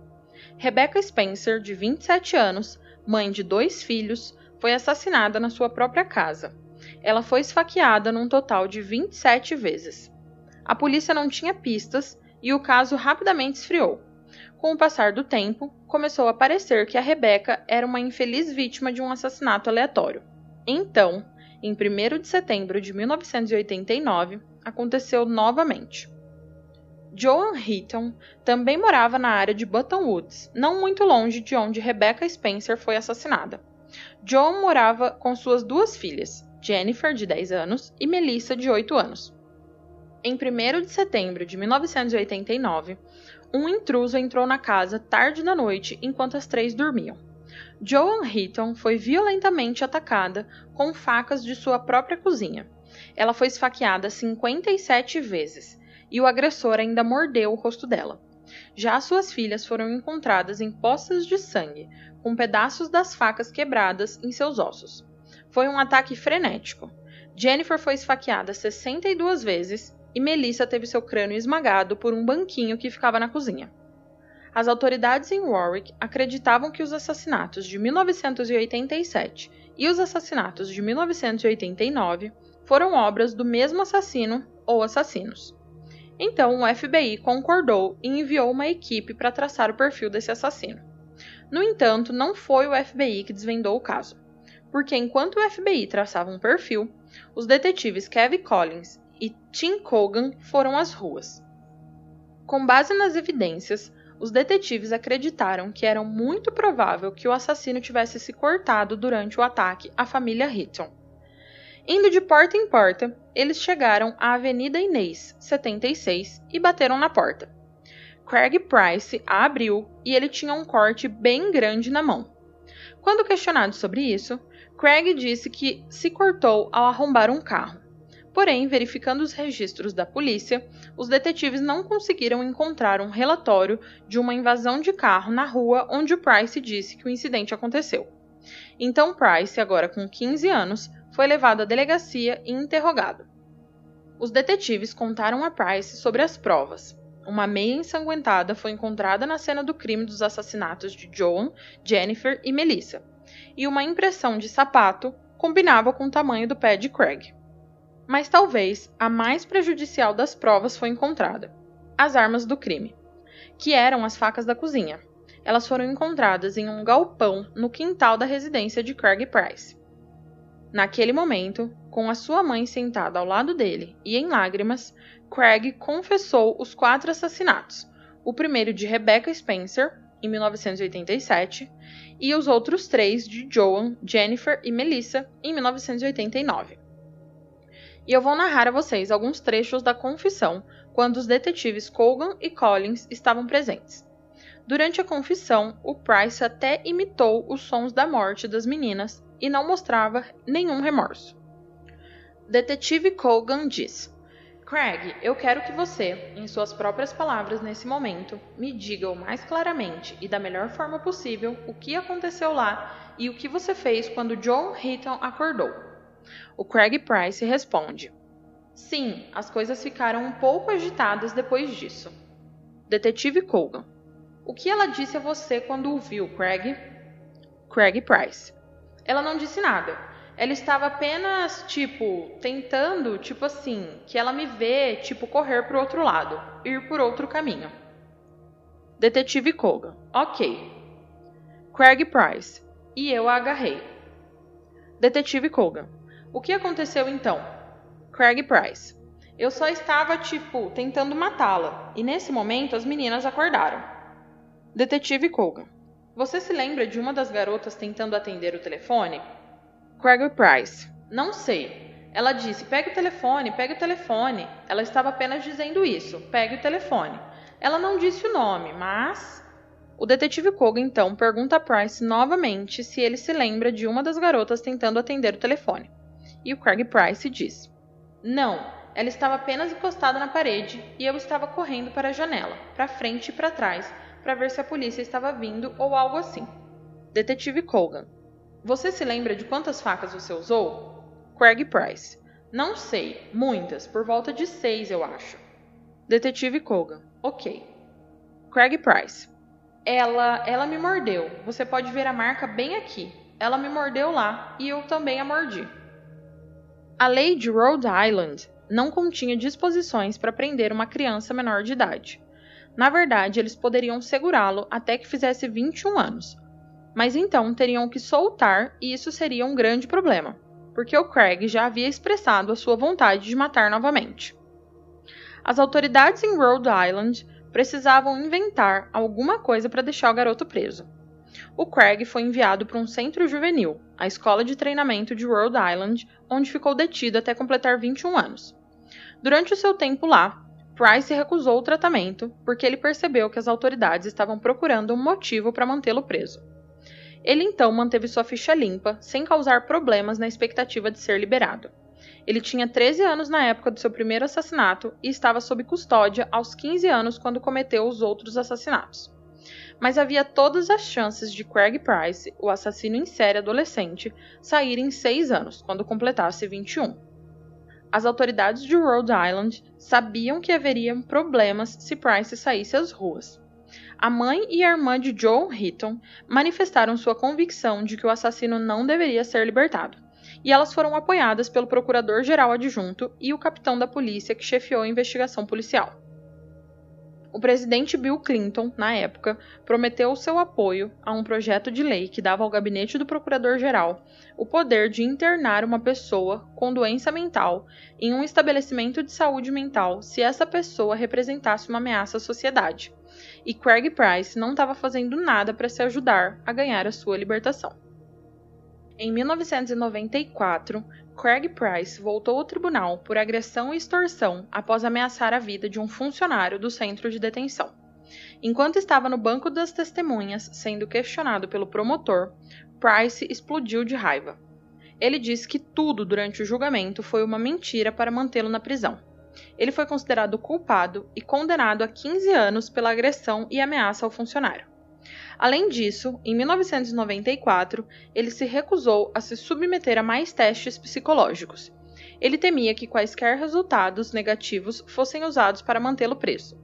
Rebecca Spencer, de 27 anos, mãe de dois filhos, foi assassinada na sua própria casa. Ela foi esfaqueada num total de 27 vezes. A polícia não tinha pistas e o caso rapidamente esfriou. Com o passar do tempo, começou a parecer que a Rebecca era uma infeliz vítima de um assassinato aleatório. Então, em 1 de setembro de 1989, aconteceu novamente. Joan Heaton também morava na área de Button Woods, não muito longe de onde Rebecca Spencer foi assassinada. Joan morava com suas duas filhas, Jennifer, de 10 anos, e Melissa, de 8 anos. Em 1 de setembro de 1989, um intruso entrou na casa tarde da noite enquanto as três dormiam. Joan Heaton foi violentamente atacada com facas de sua própria cozinha. Ela foi esfaqueada 57 vezes e o agressor ainda mordeu o rosto dela. Já suas filhas foram encontradas em poças de sangue, com pedaços das facas quebradas em seus ossos. Foi um ataque frenético. Jennifer foi esfaqueada 62 vezes e Melissa teve seu crânio esmagado por um banquinho que ficava na cozinha. As autoridades em Warwick acreditavam que os assassinatos de 1987 e os assassinatos de 1989 foram obras do mesmo assassino ou assassinos. Então o FBI concordou e enviou uma equipe para traçar o perfil desse assassino. No entanto, não foi o FBI que desvendou o caso, porque enquanto o FBI traçava um perfil, os detetives Kevin Collins e Tim Cogan foram às ruas. Com base nas evidências, os detetives acreditaram que era muito provável que o assassino tivesse se cortado durante o ataque à família Hitton. Indo de porta em porta, eles chegaram à Avenida Inês, 76, e bateram na porta. Craig Price a abriu e ele tinha um corte bem grande na mão. Quando questionado sobre isso, Craig disse que se cortou ao arrombar um carro. Porém, verificando os registros da polícia, os detetives não conseguiram encontrar um relatório de uma invasão de carro na rua onde Price disse que o incidente aconteceu. Então Price, agora com 15 anos, foi levado à delegacia e interrogado. Os detetives contaram a Price sobre as provas. Uma meia ensanguentada foi encontrada na cena do crime dos assassinatos de Joan, Jennifer e Melissa, e uma impressão de sapato combinava com o tamanho do pé de Craig. Mas talvez a mais prejudicial das provas foi encontrada: as armas do crime, que eram as facas da cozinha. Elas foram encontradas em um galpão no quintal da residência de Craig Price. Naquele momento, com a sua mãe sentada ao lado dele e em lágrimas, Craig confessou os quatro assassinatos: o primeiro de Rebecca Spencer, em 1987, e os outros três de Joan, Jennifer e Melissa, em 1989. E eu vou narrar a vocês alguns trechos da confissão quando os detetives Colgan e Collins estavam presentes. Durante a confissão, o Price até imitou os sons da morte das meninas e não mostrava nenhum remorso. Detetive Colgan diz: Craig, eu quero que você, em suas próprias palavras nesse momento, me diga o mais claramente e da melhor forma possível o que aconteceu lá e o que você fez quando John Heaton acordou. O Craig Price responde: Sim, as coisas ficaram um pouco agitadas depois disso. Detetive Colgan: O que ela disse a você quando o viu, Craig? Craig Price: ela não disse nada. Ela estava apenas, tipo, tentando, tipo assim, que ela me vê, tipo, correr para o outro lado, ir por outro caminho. Detetive Koga. Ok. Craig Price. E eu a agarrei. Detetive Koga. O que aconteceu então? Craig Price. Eu só estava, tipo, tentando matá-la, e nesse momento as meninas acordaram. Detetive Koga. Você se lembra de uma das garotas tentando atender o telefone? Craig Price. Não sei. Ela disse: pegue o telefone, pegue o telefone. Ela estava apenas dizendo isso: pegue o telefone. Ela não disse o nome, mas. O detetive Koga então pergunta a Price novamente se ele se lembra de uma das garotas tentando atender o telefone. E o Craig Price diz: Não, ela estava apenas encostada na parede e eu estava correndo para a janela, para frente e para trás, para ver se a polícia estava vindo ou algo assim. Detetive Colgan: Você se lembra de quantas facas você usou? Craig Price: Não sei, muitas, por volta de seis, eu acho. Detetive Colgan: Ok. Craig Price: ela, ela me mordeu. Você pode ver a marca bem aqui. Ela me mordeu lá e eu também a mordi. A lei de Rhode Island não continha disposições para prender uma criança menor de idade. Na verdade, eles poderiam segurá-lo até que fizesse 21 anos. Mas então teriam que soltar e isso seria um grande problema, porque o Craig já havia expressado a sua vontade de matar novamente. As autoridades em Rhode Island precisavam inventar alguma coisa para deixar o garoto preso. O Craig foi enviado para um centro juvenil, a escola de treinamento de Rhode Island, onde ficou detido até completar 21 anos. Durante o seu tempo lá, Price recusou o tratamento porque ele percebeu que as autoridades estavam procurando um motivo para mantê-lo preso. Ele então manteve sua ficha limpa, sem causar problemas na expectativa de ser liberado. Ele tinha 13 anos na época do seu primeiro assassinato e estava sob custódia aos 15 anos quando cometeu os outros assassinatos. Mas havia todas as chances de Craig Price, o assassino em série adolescente, sair em 6 anos, quando completasse 21. As autoridades de Rhode Island sabiam que haveriam problemas se Price saísse às ruas. A mãe e a irmã de Joe Hitton manifestaram sua convicção de que o assassino não deveria ser libertado e elas foram apoiadas pelo procurador-geral adjunto e o capitão da polícia que chefiou a investigação policial. O presidente Bill Clinton, na época, prometeu seu apoio a um projeto de lei que dava ao gabinete do procurador-geral o poder de internar uma pessoa com doença mental em um estabelecimento de saúde mental se essa pessoa representasse uma ameaça à sociedade. E Craig Price não estava fazendo nada para se ajudar a ganhar a sua libertação. Em 1994, Craig Price voltou ao tribunal por agressão e extorsão após ameaçar a vida de um funcionário do centro de detenção. Enquanto estava no banco das testemunhas, sendo questionado pelo promotor, Price explodiu de raiva. Ele disse que tudo durante o julgamento foi uma mentira para mantê-lo na prisão. Ele foi considerado culpado e condenado a 15 anos pela agressão e ameaça ao funcionário. Além disso, em 1994, ele se recusou a se submeter a mais testes psicológicos. Ele temia que quaisquer resultados negativos fossem usados para mantê-lo preso.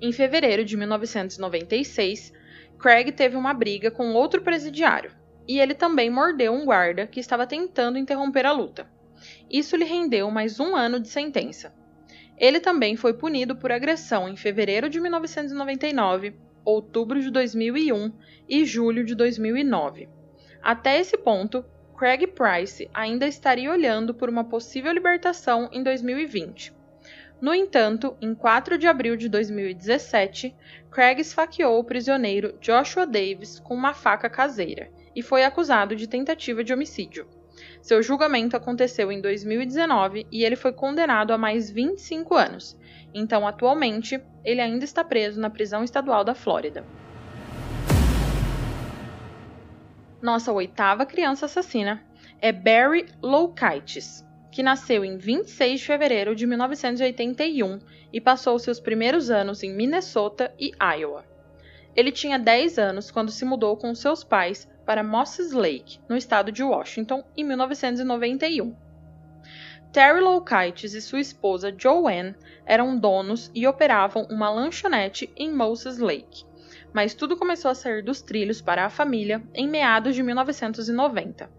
Em fevereiro de 1996, Craig teve uma briga com outro presidiário, e ele também mordeu um guarda que estava tentando interromper a luta. Isso lhe rendeu mais um ano de sentença. Ele também foi punido por agressão em fevereiro de 1999 outubro de 2001 e julho de 2009. Até esse ponto, Craig Price ainda estaria olhando por uma possível libertação em 2020. No entanto, em 4 de abril de 2017, Craig esfaqueou o prisioneiro Joshua Davis com uma faca caseira e foi acusado de tentativa de homicídio. Seu julgamento aconteceu em 2019 e ele foi condenado a mais 25 anos, então, atualmente, ele ainda está preso na prisão estadual da Flórida. Nossa oitava criança assassina é Barry Loukitis, que nasceu em 26 de fevereiro de 1981 e passou seus primeiros anos em Minnesota e Iowa. Ele tinha 10 anos quando se mudou com seus pais para Moses Lake, no estado de Washington, em 1991. Terry Loukitis e sua esposa Joanne eram donos e operavam uma lanchonete em Moses Lake. Mas tudo começou a sair dos trilhos para a família em meados de 1990.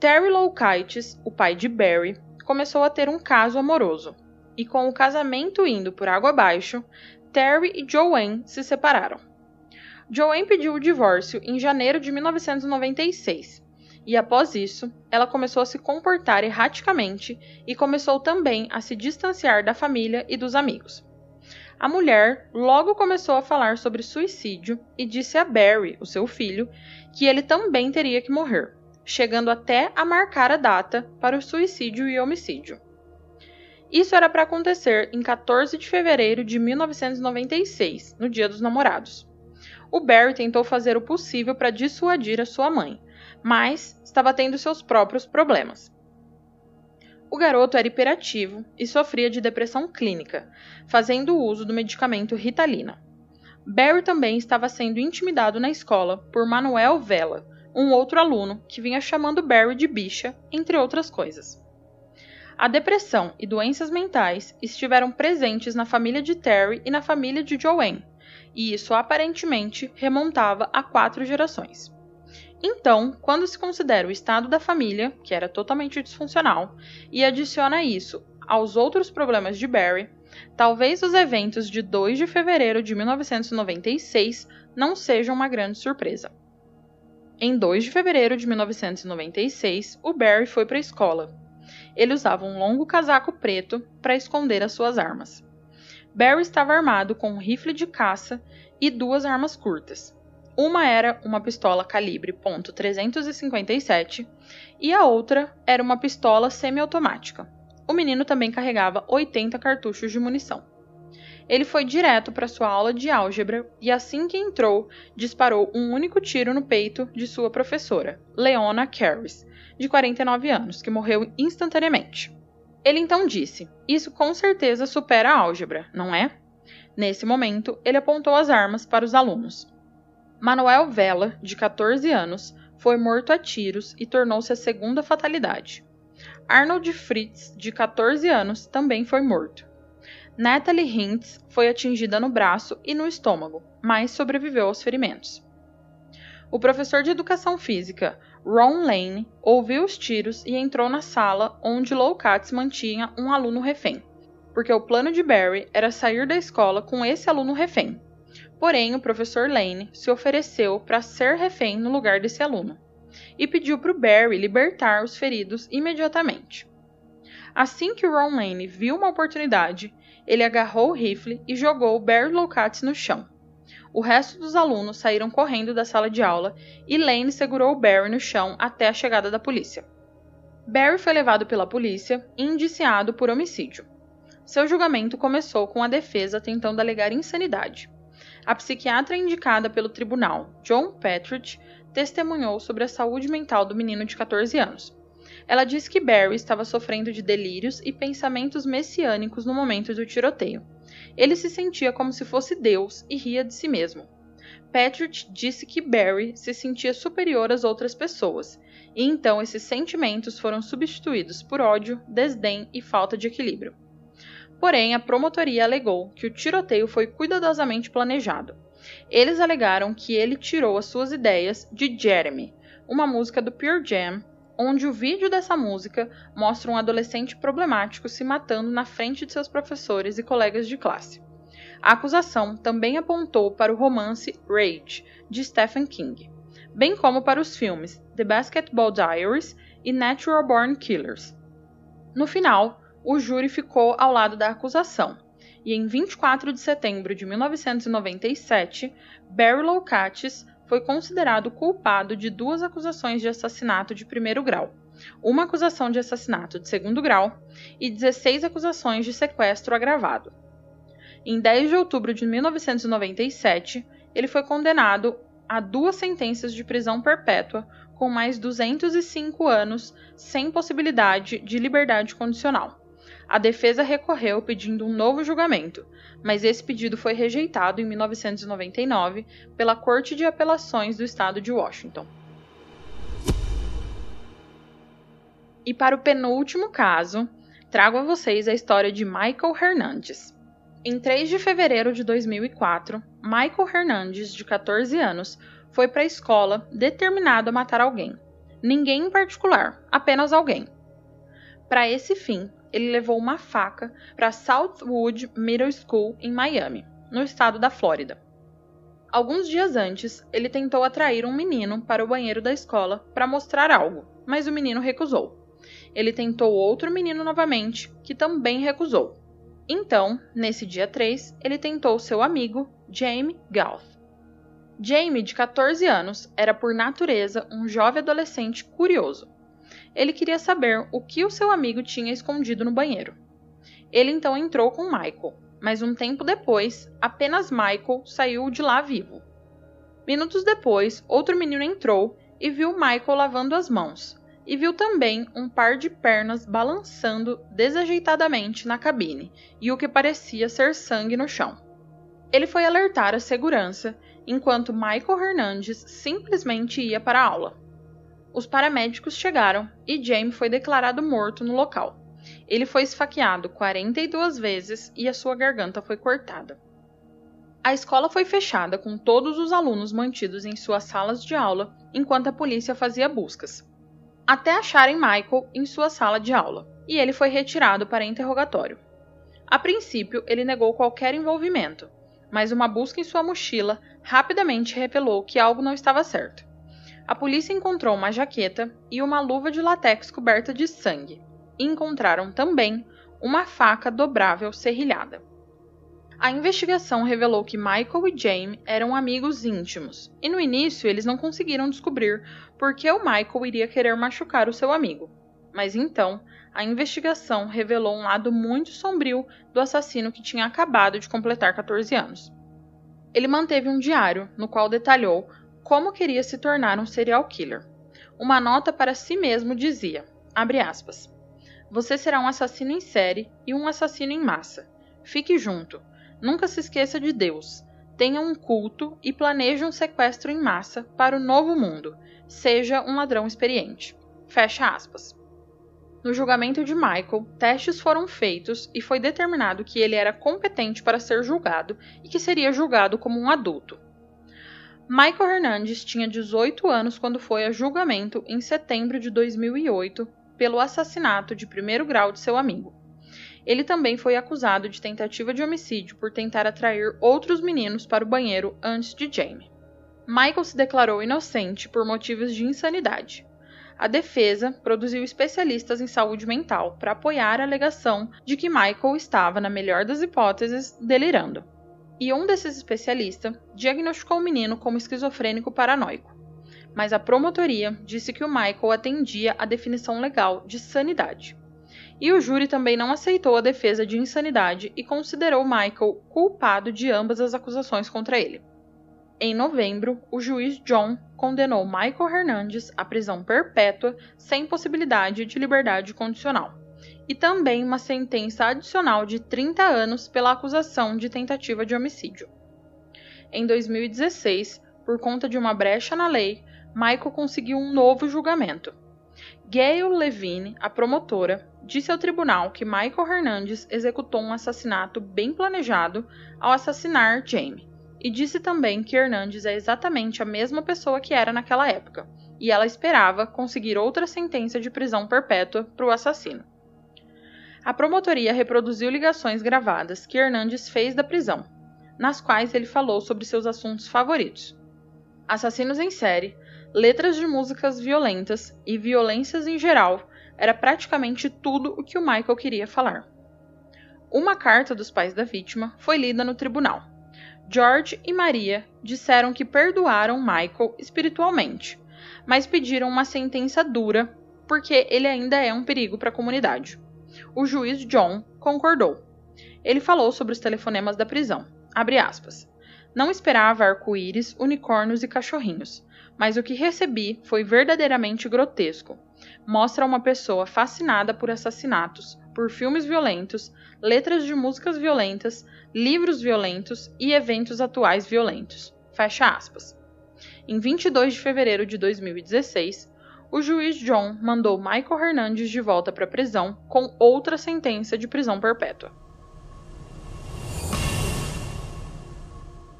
Terry Loukitis, o pai de Barry, começou a ter um caso amoroso, e com o casamento indo por água abaixo, Terry e Joanne se separaram. Joanne pediu o divórcio em janeiro de 1996 e após isso, ela começou a se comportar erraticamente e começou também a se distanciar da família e dos amigos. A mulher logo começou a falar sobre suicídio e disse a Barry, o seu filho, que ele também teria que morrer, chegando até a marcar a data para o suicídio e homicídio. Isso era para acontecer em 14 de fevereiro de 1996, no Dia dos Namorados. o Barry tentou fazer o possível para dissuadir a sua mãe, mas estava tendo seus próprios problemas. O garoto era hiperativo e sofria de depressão clínica, fazendo uso do medicamento Ritalina. Barry também estava sendo intimidado na escola por Manuel Vela, um outro aluno que vinha chamando Barry de bicha, entre outras coisas. A depressão e doenças mentais estiveram presentes na família de Terry e na família de Joanne, e isso aparentemente remontava a quatro gerações. Então, quando se considera o estado da família, que era totalmente disfuncional, e adiciona isso aos outros problemas de Barry, talvez os eventos de 2 de fevereiro de 1996 não sejam uma grande surpresa. Em 2 de fevereiro de 1996, o Barry foi para a escola. Ele usava um longo casaco preto para esconder as suas armas. Barry estava armado com um rifle de caça e duas armas curtas, uma era uma pistola calibre .357 e a outra era uma pistola semiautomática. O menino também carregava 80 cartuchos de munição. Ele foi direto para sua aula de álgebra e assim que entrou, disparou um único tiro no peito de sua professora, Leona Carris, de 49 anos, que morreu instantaneamente. Ele então disse: Isso com certeza supera a álgebra, não é? Nesse momento, ele apontou as armas para os alunos. Manuel Vela, de 14 anos, foi morto a tiros e tornou-se a segunda fatalidade. Arnold Fritz, de 14 anos, também foi morto. Natalie Hintz foi atingida no braço e no estômago, mas sobreviveu aos ferimentos. O professor de educação física, Ron Lane, ouviu os tiros e entrou na sala onde Lou Katz mantinha um aluno refém, porque o plano de Barry era sair da escola com esse aluno refém. Porém, o professor Lane se ofereceu para ser refém no lugar desse aluno e pediu para o Barry libertar os feridos imediatamente. Assim que Ron Lane viu uma oportunidade, ele agarrou o rifle e jogou Barry Locatz no chão. O resto dos alunos saíram correndo da sala de aula e Lane segurou Barry no chão até a chegada da polícia. Barry foi levado pela polícia e indiciado por homicídio. Seu julgamento começou com a defesa tentando alegar insanidade. A psiquiatra indicada pelo tribunal, John Patridge, testemunhou sobre a saúde mental do menino de 14 anos. Ela disse que Barry estava sofrendo de delírios e pensamentos messiânicos no momento do tiroteio. Ele se sentia como se fosse Deus e ria de si mesmo. Patrick disse que Barry se sentia superior às outras pessoas, e então esses sentimentos foram substituídos por ódio, desdém e falta de equilíbrio. Porém, a promotoria alegou que o tiroteio foi cuidadosamente planejado. Eles alegaram que ele tirou as suas ideias de Jeremy, uma música do Pure Jam, onde o vídeo dessa música mostra um adolescente problemático se matando na frente de seus professores e colegas de classe. A acusação também apontou para o romance Rage, de Stephen King, bem como para os filmes The Basketball Diaries e Natural Born Killers. No final, o júri ficou ao lado da acusação, e em 24 de setembro de 1997, Barry Locatis foi considerado culpado de duas acusações de assassinato de primeiro grau, uma acusação de assassinato de segundo grau e 16 acusações de sequestro agravado. Em 10 de outubro de 1997, ele foi condenado a duas sentenças de prisão perpétua com mais 205 anos sem possibilidade de liberdade condicional. A defesa recorreu pedindo um novo julgamento, mas esse pedido foi rejeitado em 1999 pela Corte de Apelações do Estado de Washington. E para o penúltimo caso, trago a vocês a história de Michael Hernandes. Em 3 de fevereiro de 2004, Michael Hernandes, de 14 anos, foi para a escola determinado a matar alguém. Ninguém em particular, apenas alguém. Para esse fim, ele levou uma faca para Southwood Middle School em Miami, no estado da Flórida. Alguns dias antes, ele tentou atrair um menino para o banheiro da escola para mostrar algo, mas o menino recusou. Ele tentou outro menino novamente, que também recusou. Então, nesse dia 3, ele tentou seu amigo, Jamie Gauth. Jamie, de 14 anos, era por natureza um jovem adolescente curioso ele queria saber o que o seu amigo tinha escondido no banheiro. Ele então entrou com Michael, mas um tempo depois, apenas Michael saiu de lá vivo. Minutos depois, outro menino entrou e viu Michael lavando as mãos, e viu também um par de pernas balançando desajeitadamente na cabine e o que parecia ser sangue no chão. Ele foi alertar a segurança enquanto Michael Hernandes simplesmente ia para a aula. Os paramédicos chegaram e Jamie foi declarado morto no local. Ele foi esfaqueado 42 vezes e a sua garganta foi cortada. A escola foi fechada com todos os alunos mantidos em suas salas de aula enquanto a polícia fazia buscas, até acharem Michael em sua sala de aula, e ele foi retirado para interrogatório. A princípio, ele negou qualquer envolvimento, mas uma busca em sua mochila rapidamente revelou que algo não estava certo. A polícia encontrou uma jaqueta e uma luva de latex coberta de sangue, e encontraram também uma faca dobrável serrilhada. A investigação revelou que Michael e Jamie eram amigos íntimos, e no início eles não conseguiram descobrir por que o Michael iria querer machucar o seu amigo. Mas então, a investigação revelou um lado muito sombrio do assassino que tinha acabado de completar 14 anos. Ele manteve um diário no qual detalhou como queria se tornar um serial killer. Uma nota para si mesmo dizia: aspas, Você será um assassino em série e um assassino em massa. Fique junto. Nunca se esqueça de Deus. Tenha um culto e planeje um sequestro em massa para o novo mundo. Seja um ladrão experiente. Fecha aspas. No julgamento de Michael, testes foram feitos e foi determinado que ele era competente para ser julgado e que seria julgado como um adulto. Michael Hernandes tinha 18 anos quando foi a julgamento em setembro de 2008 pelo assassinato de primeiro grau de seu amigo. Ele também foi acusado de tentativa de homicídio por tentar atrair outros meninos para o banheiro antes de Jamie. Michael se declarou inocente por motivos de insanidade a defesa produziu especialistas em saúde mental para apoiar a alegação de que Michael estava, na melhor das hipóteses, delirando. E um desses especialistas diagnosticou o menino como esquizofrênico paranoico. Mas a promotoria disse que o Michael atendia à definição legal de sanidade. E o júri também não aceitou a defesa de insanidade e considerou Michael culpado de ambas as acusações contra ele. Em novembro, o juiz John condenou Michael Hernandes à prisão perpétua sem possibilidade de liberdade condicional, e também uma sentença adicional de 30 anos pela acusação de tentativa de homicídio. Em 2016, por conta de uma brecha na lei, Michael conseguiu um novo julgamento. Gail Levine, a promotora, disse ao tribunal que Michael Hernandes executou um assassinato bem planejado ao assassinar Jamie e disse também que Hernandes é exatamente a mesma pessoa que era naquela época, e ela esperava conseguir outra sentença de prisão perpétua para o assassino. A promotoria reproduziu ligações gravadas que Hernandes fez da prisão, nas quais ele falou sobre seus assuntos favoritos: assassinos em série, letras de músicas violentas e violências em geral, era praticamente tudo o que o Michael queria falar. Uma carta dos pais da vítima foi lida no tribunal George e Maria disseram que perdoaram Michael espiritualmente, mas pediram uma sentença dura porque ele ainda é um perigo para a comunidade. O juiz John concordou. Ele falou sobre os telefonemas da prisão. Não esperava arco-íris, unicórnios e cachorrinhos, mas o que recebi foi verdadeiramente grotesco. Mostra uma pessoa fascinada por assassinatos, por filmes violentos, letras de músicas violentas, livros violentos e eventos atuais violentos. Fecha aspas. Em 22 de fevereiro de 2016, o juiz John mandou Michael Hernandes de volta para a prisão com outra sentença de prisão perpétua.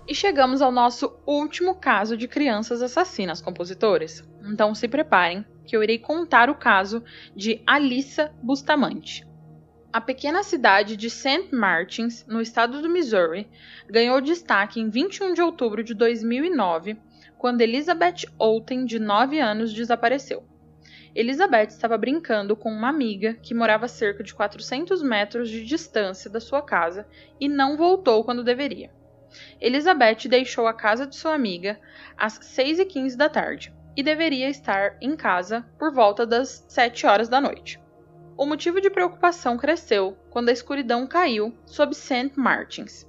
E chegamos ao nosso último caso de crianças assassinas, compositores. Então se preparem, que eu irei contar o caso de Alissa Bustamante. A pequena cidade de St. Martins, no estado do Missouri, ganhou destaque em 21 de outubro de 2009, quando Elizabeth Outen, de 9 anos, desapareceu. Elizabeth estava brincando com uma amiga que morava a cerca de 400 metros de distância da sua casa e não voltou quando deveria. Elizabeth deixou a casa de sua amiga às 6h15 da tarde e deveria estar em casa por volta das 7 horas da noite. O motivo de preocupação cresceu quando a escuridão caiu sobre St. Martins.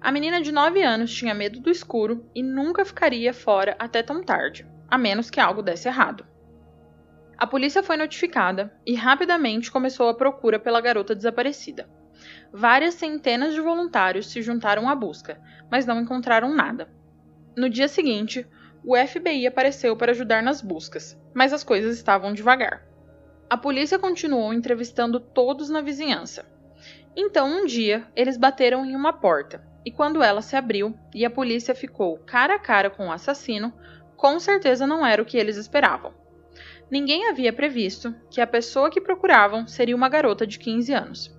A menina de 9 anos tinha medo do escuro e nunca ficaria fora até tão tarde, a menos que algo desse errado. A polícia foi notificada e rapidamente começou a procura pela garota desaparecida. Várias centenas de voluntários se juntaram à busca, mas não encontraram nada. No dia seguinte, o FBI apareceu para ajudar nas buscas, mas as coisas estavam devagar. A polícia continuou entrevistando todos na vizinhança. Então, um dia, eles bateram em uma porta, e quando ela se abriu e a polícia ficou cara a cara com o assassino, com certeza não era o que eles esperavam. Ninguém havia previsto que a pessoa que procuravam seria uma garota de 15 anos.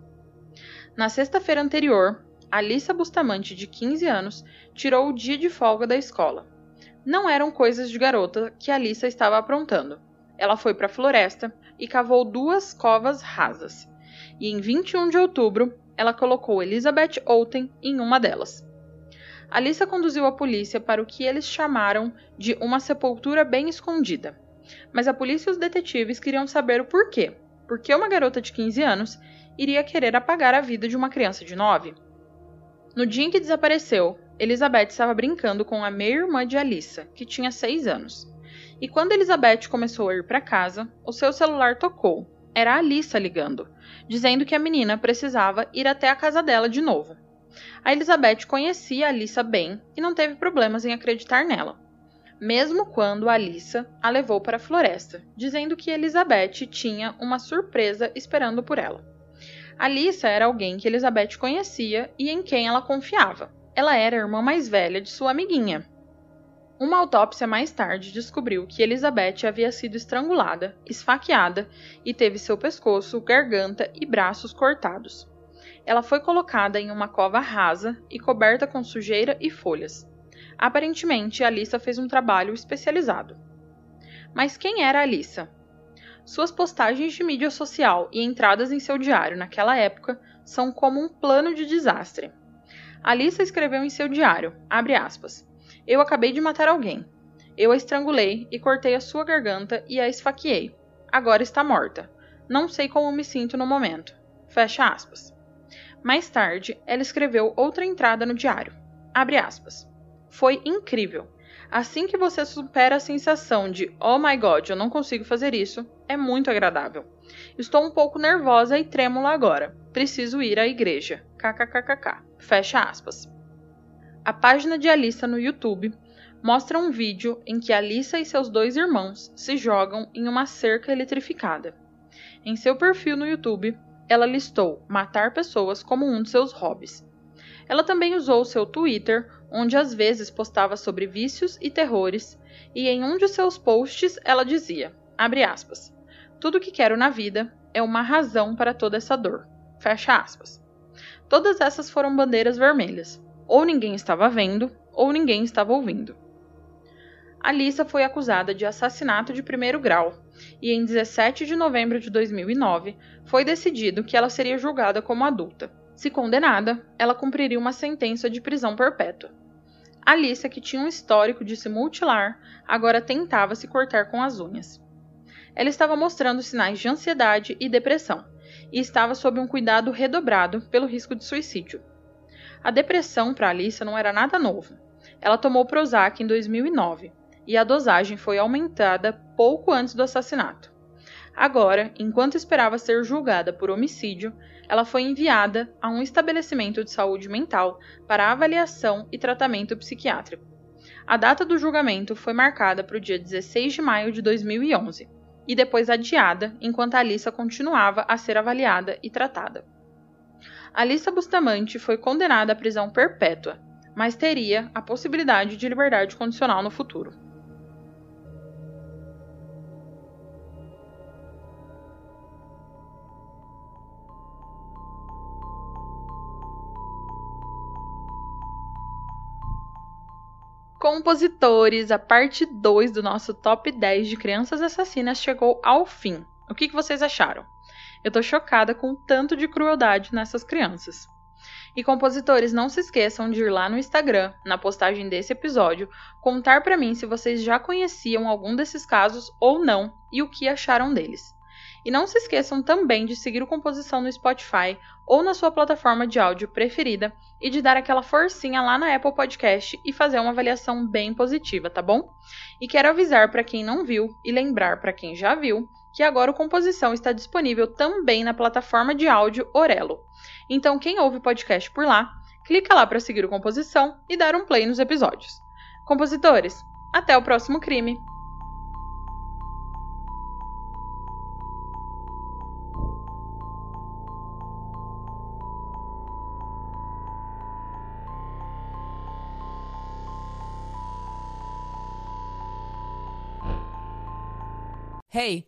Na sexta-feira anterior, Alissa Bustamante, de 15 anos, tirou o dia de folga da escola. Não eram coisas de garota que Alissa estava aprontando. Ela foi para a floresta e cavou duas covas rasas. E em 21 de outubro, ela colocou Elizabeth Outen em uma delas. Alissa conduziu a polícia para o que eles chamaram de uma sepultura bem escondida. Mas a polícia e os detetives queriam saber o porquê. Por que uma garota de 15 anos iria querer apagar a vida de uma criança de 9? No dia em que desapareceu, Elizabeth estava brincando com a meia-irmã de Alissa, que tinha 6 anos. E quando Elizabeth começou a ir para casa, o seu celular tocou. Era a Alissa ligando, dizendo que a menina precisava ir até a casa dela de novo. A Elizabeth conhecia a Alissa bem e não teve problemas em acreditar nela, mesmo quando Alissa a levou para a floresta, dizendo que Elizabeth tinha uma surpresa esperando por ela. Alissa era alguém que Elizabeth conhecia e em quem ela confiava. Ela era a irmã mais velha de sua amiguinha. Uma autópsia mais tarde descobriu que Elizabeth havia sido estrangulada, esfaqueada e teve seu pescoço, garganta e braços cortados. Ela foi colocada em uma cova rasa e coberta com sujeira e folhas. Aparentemente, Alissa fez um trabalho especializado. Mas quem era Alissa? Suas postagens de mídia social e entradas em seu diário naquela época são como um plano de desastre. Alissa escreveu em seu diário, aspas, Eu acabei de matar alguém. Eu a estrangulei e cortei a sua garganta e a esfaqueei. Agora está morta. Não sei como me sinto no momento. Fecha aspas. Mais tarde, ela escreveu outra entrada no diário. Abre aspas. Foi incrível. Assim que você supera a sensação de oh my god, eu não consigo fazer isso, é muito agradável. Estou um pouco nervosa e trêmula agora. Preciso ir à igreja. KKKKK. Fecha aspas. A página de Alissa no YouTube mostra um vídeo em que Alissa e seus dois irmãos se jogam em uma cerca eletrificada. Em seu perfil no YouTube, ela listou matar pessoas como um de seus hobbies. Ela também usou seu Twitter onde às vezes postava sobre vícios e terrores, e em um de seus posts ela dizia, aspas, tudo que quero na vida é uma razão para toda essa dor. Fecha aspas. Todas essas foram bandeiras vermelhas. Ou ninguém estava vendo, ou ninguém estava ouvindo. Alissa foi acusada de assassinato de primeiro grau e em 17 de novembro de 2009 foi decidido que ela seria julgada como adulta. Se condenada, ela cumpriria uma sentença de prisão perpétua. Alicia, que tinha um histórico de se mutilar, agora tentava se cortar com as unhas. Ela estava mostrando sinais de ansiedade e depressão, e estava sob um cuidado redobrado pelo risco de suicídio. A depressão para Alicia não era nada novo. Ela tomou Prozac em 2009 e a dosagem foi aumentada pouco antes do assassinato. Agora, enquanto esperava ser julgada por homicídio, ela foi enviada a um estabelecimento de saúde mental para avaliação e tratamento psiquiátrico. A data do julgamento foi marcada para o dia 16 de maio de 2011 e depois adiada enquanto a Alissa continuava a ser avaliada e tratada. Alissa Bustamante foi condenada à prisão perpétua, mas teria a possibilidade de liberdade condicional no futuro. Compositores, a parte 2 do nosso top 10 de crianças assassinas chegou ao fim. O que, vocês acharam? Eu tô chocada com tanto de crueldade nessas crianças. E compositores, não se esqueçam de ir lá no Instagram, na postagem desse episódio, contar para mim se vocês já conheciam algum desses casos ou não e o que acharam deles. E não se esqueçam também de seguir o Composição no Spotify ou na sua plataforma de áudio preferida e de dar aquela forcinha lá na Apple Podcast e fazer uma avaliação bem positiva, tá bom? E quero avisar para quem não viu e lembrar para quem já viu que agora o Composição está disponível também na plataforma de áudio Orelo. Então, quem ouve o podcast por lá, clica lá para seguir o Composição e dar um play nos episódios. Compositores, até o próximo crime! Hey,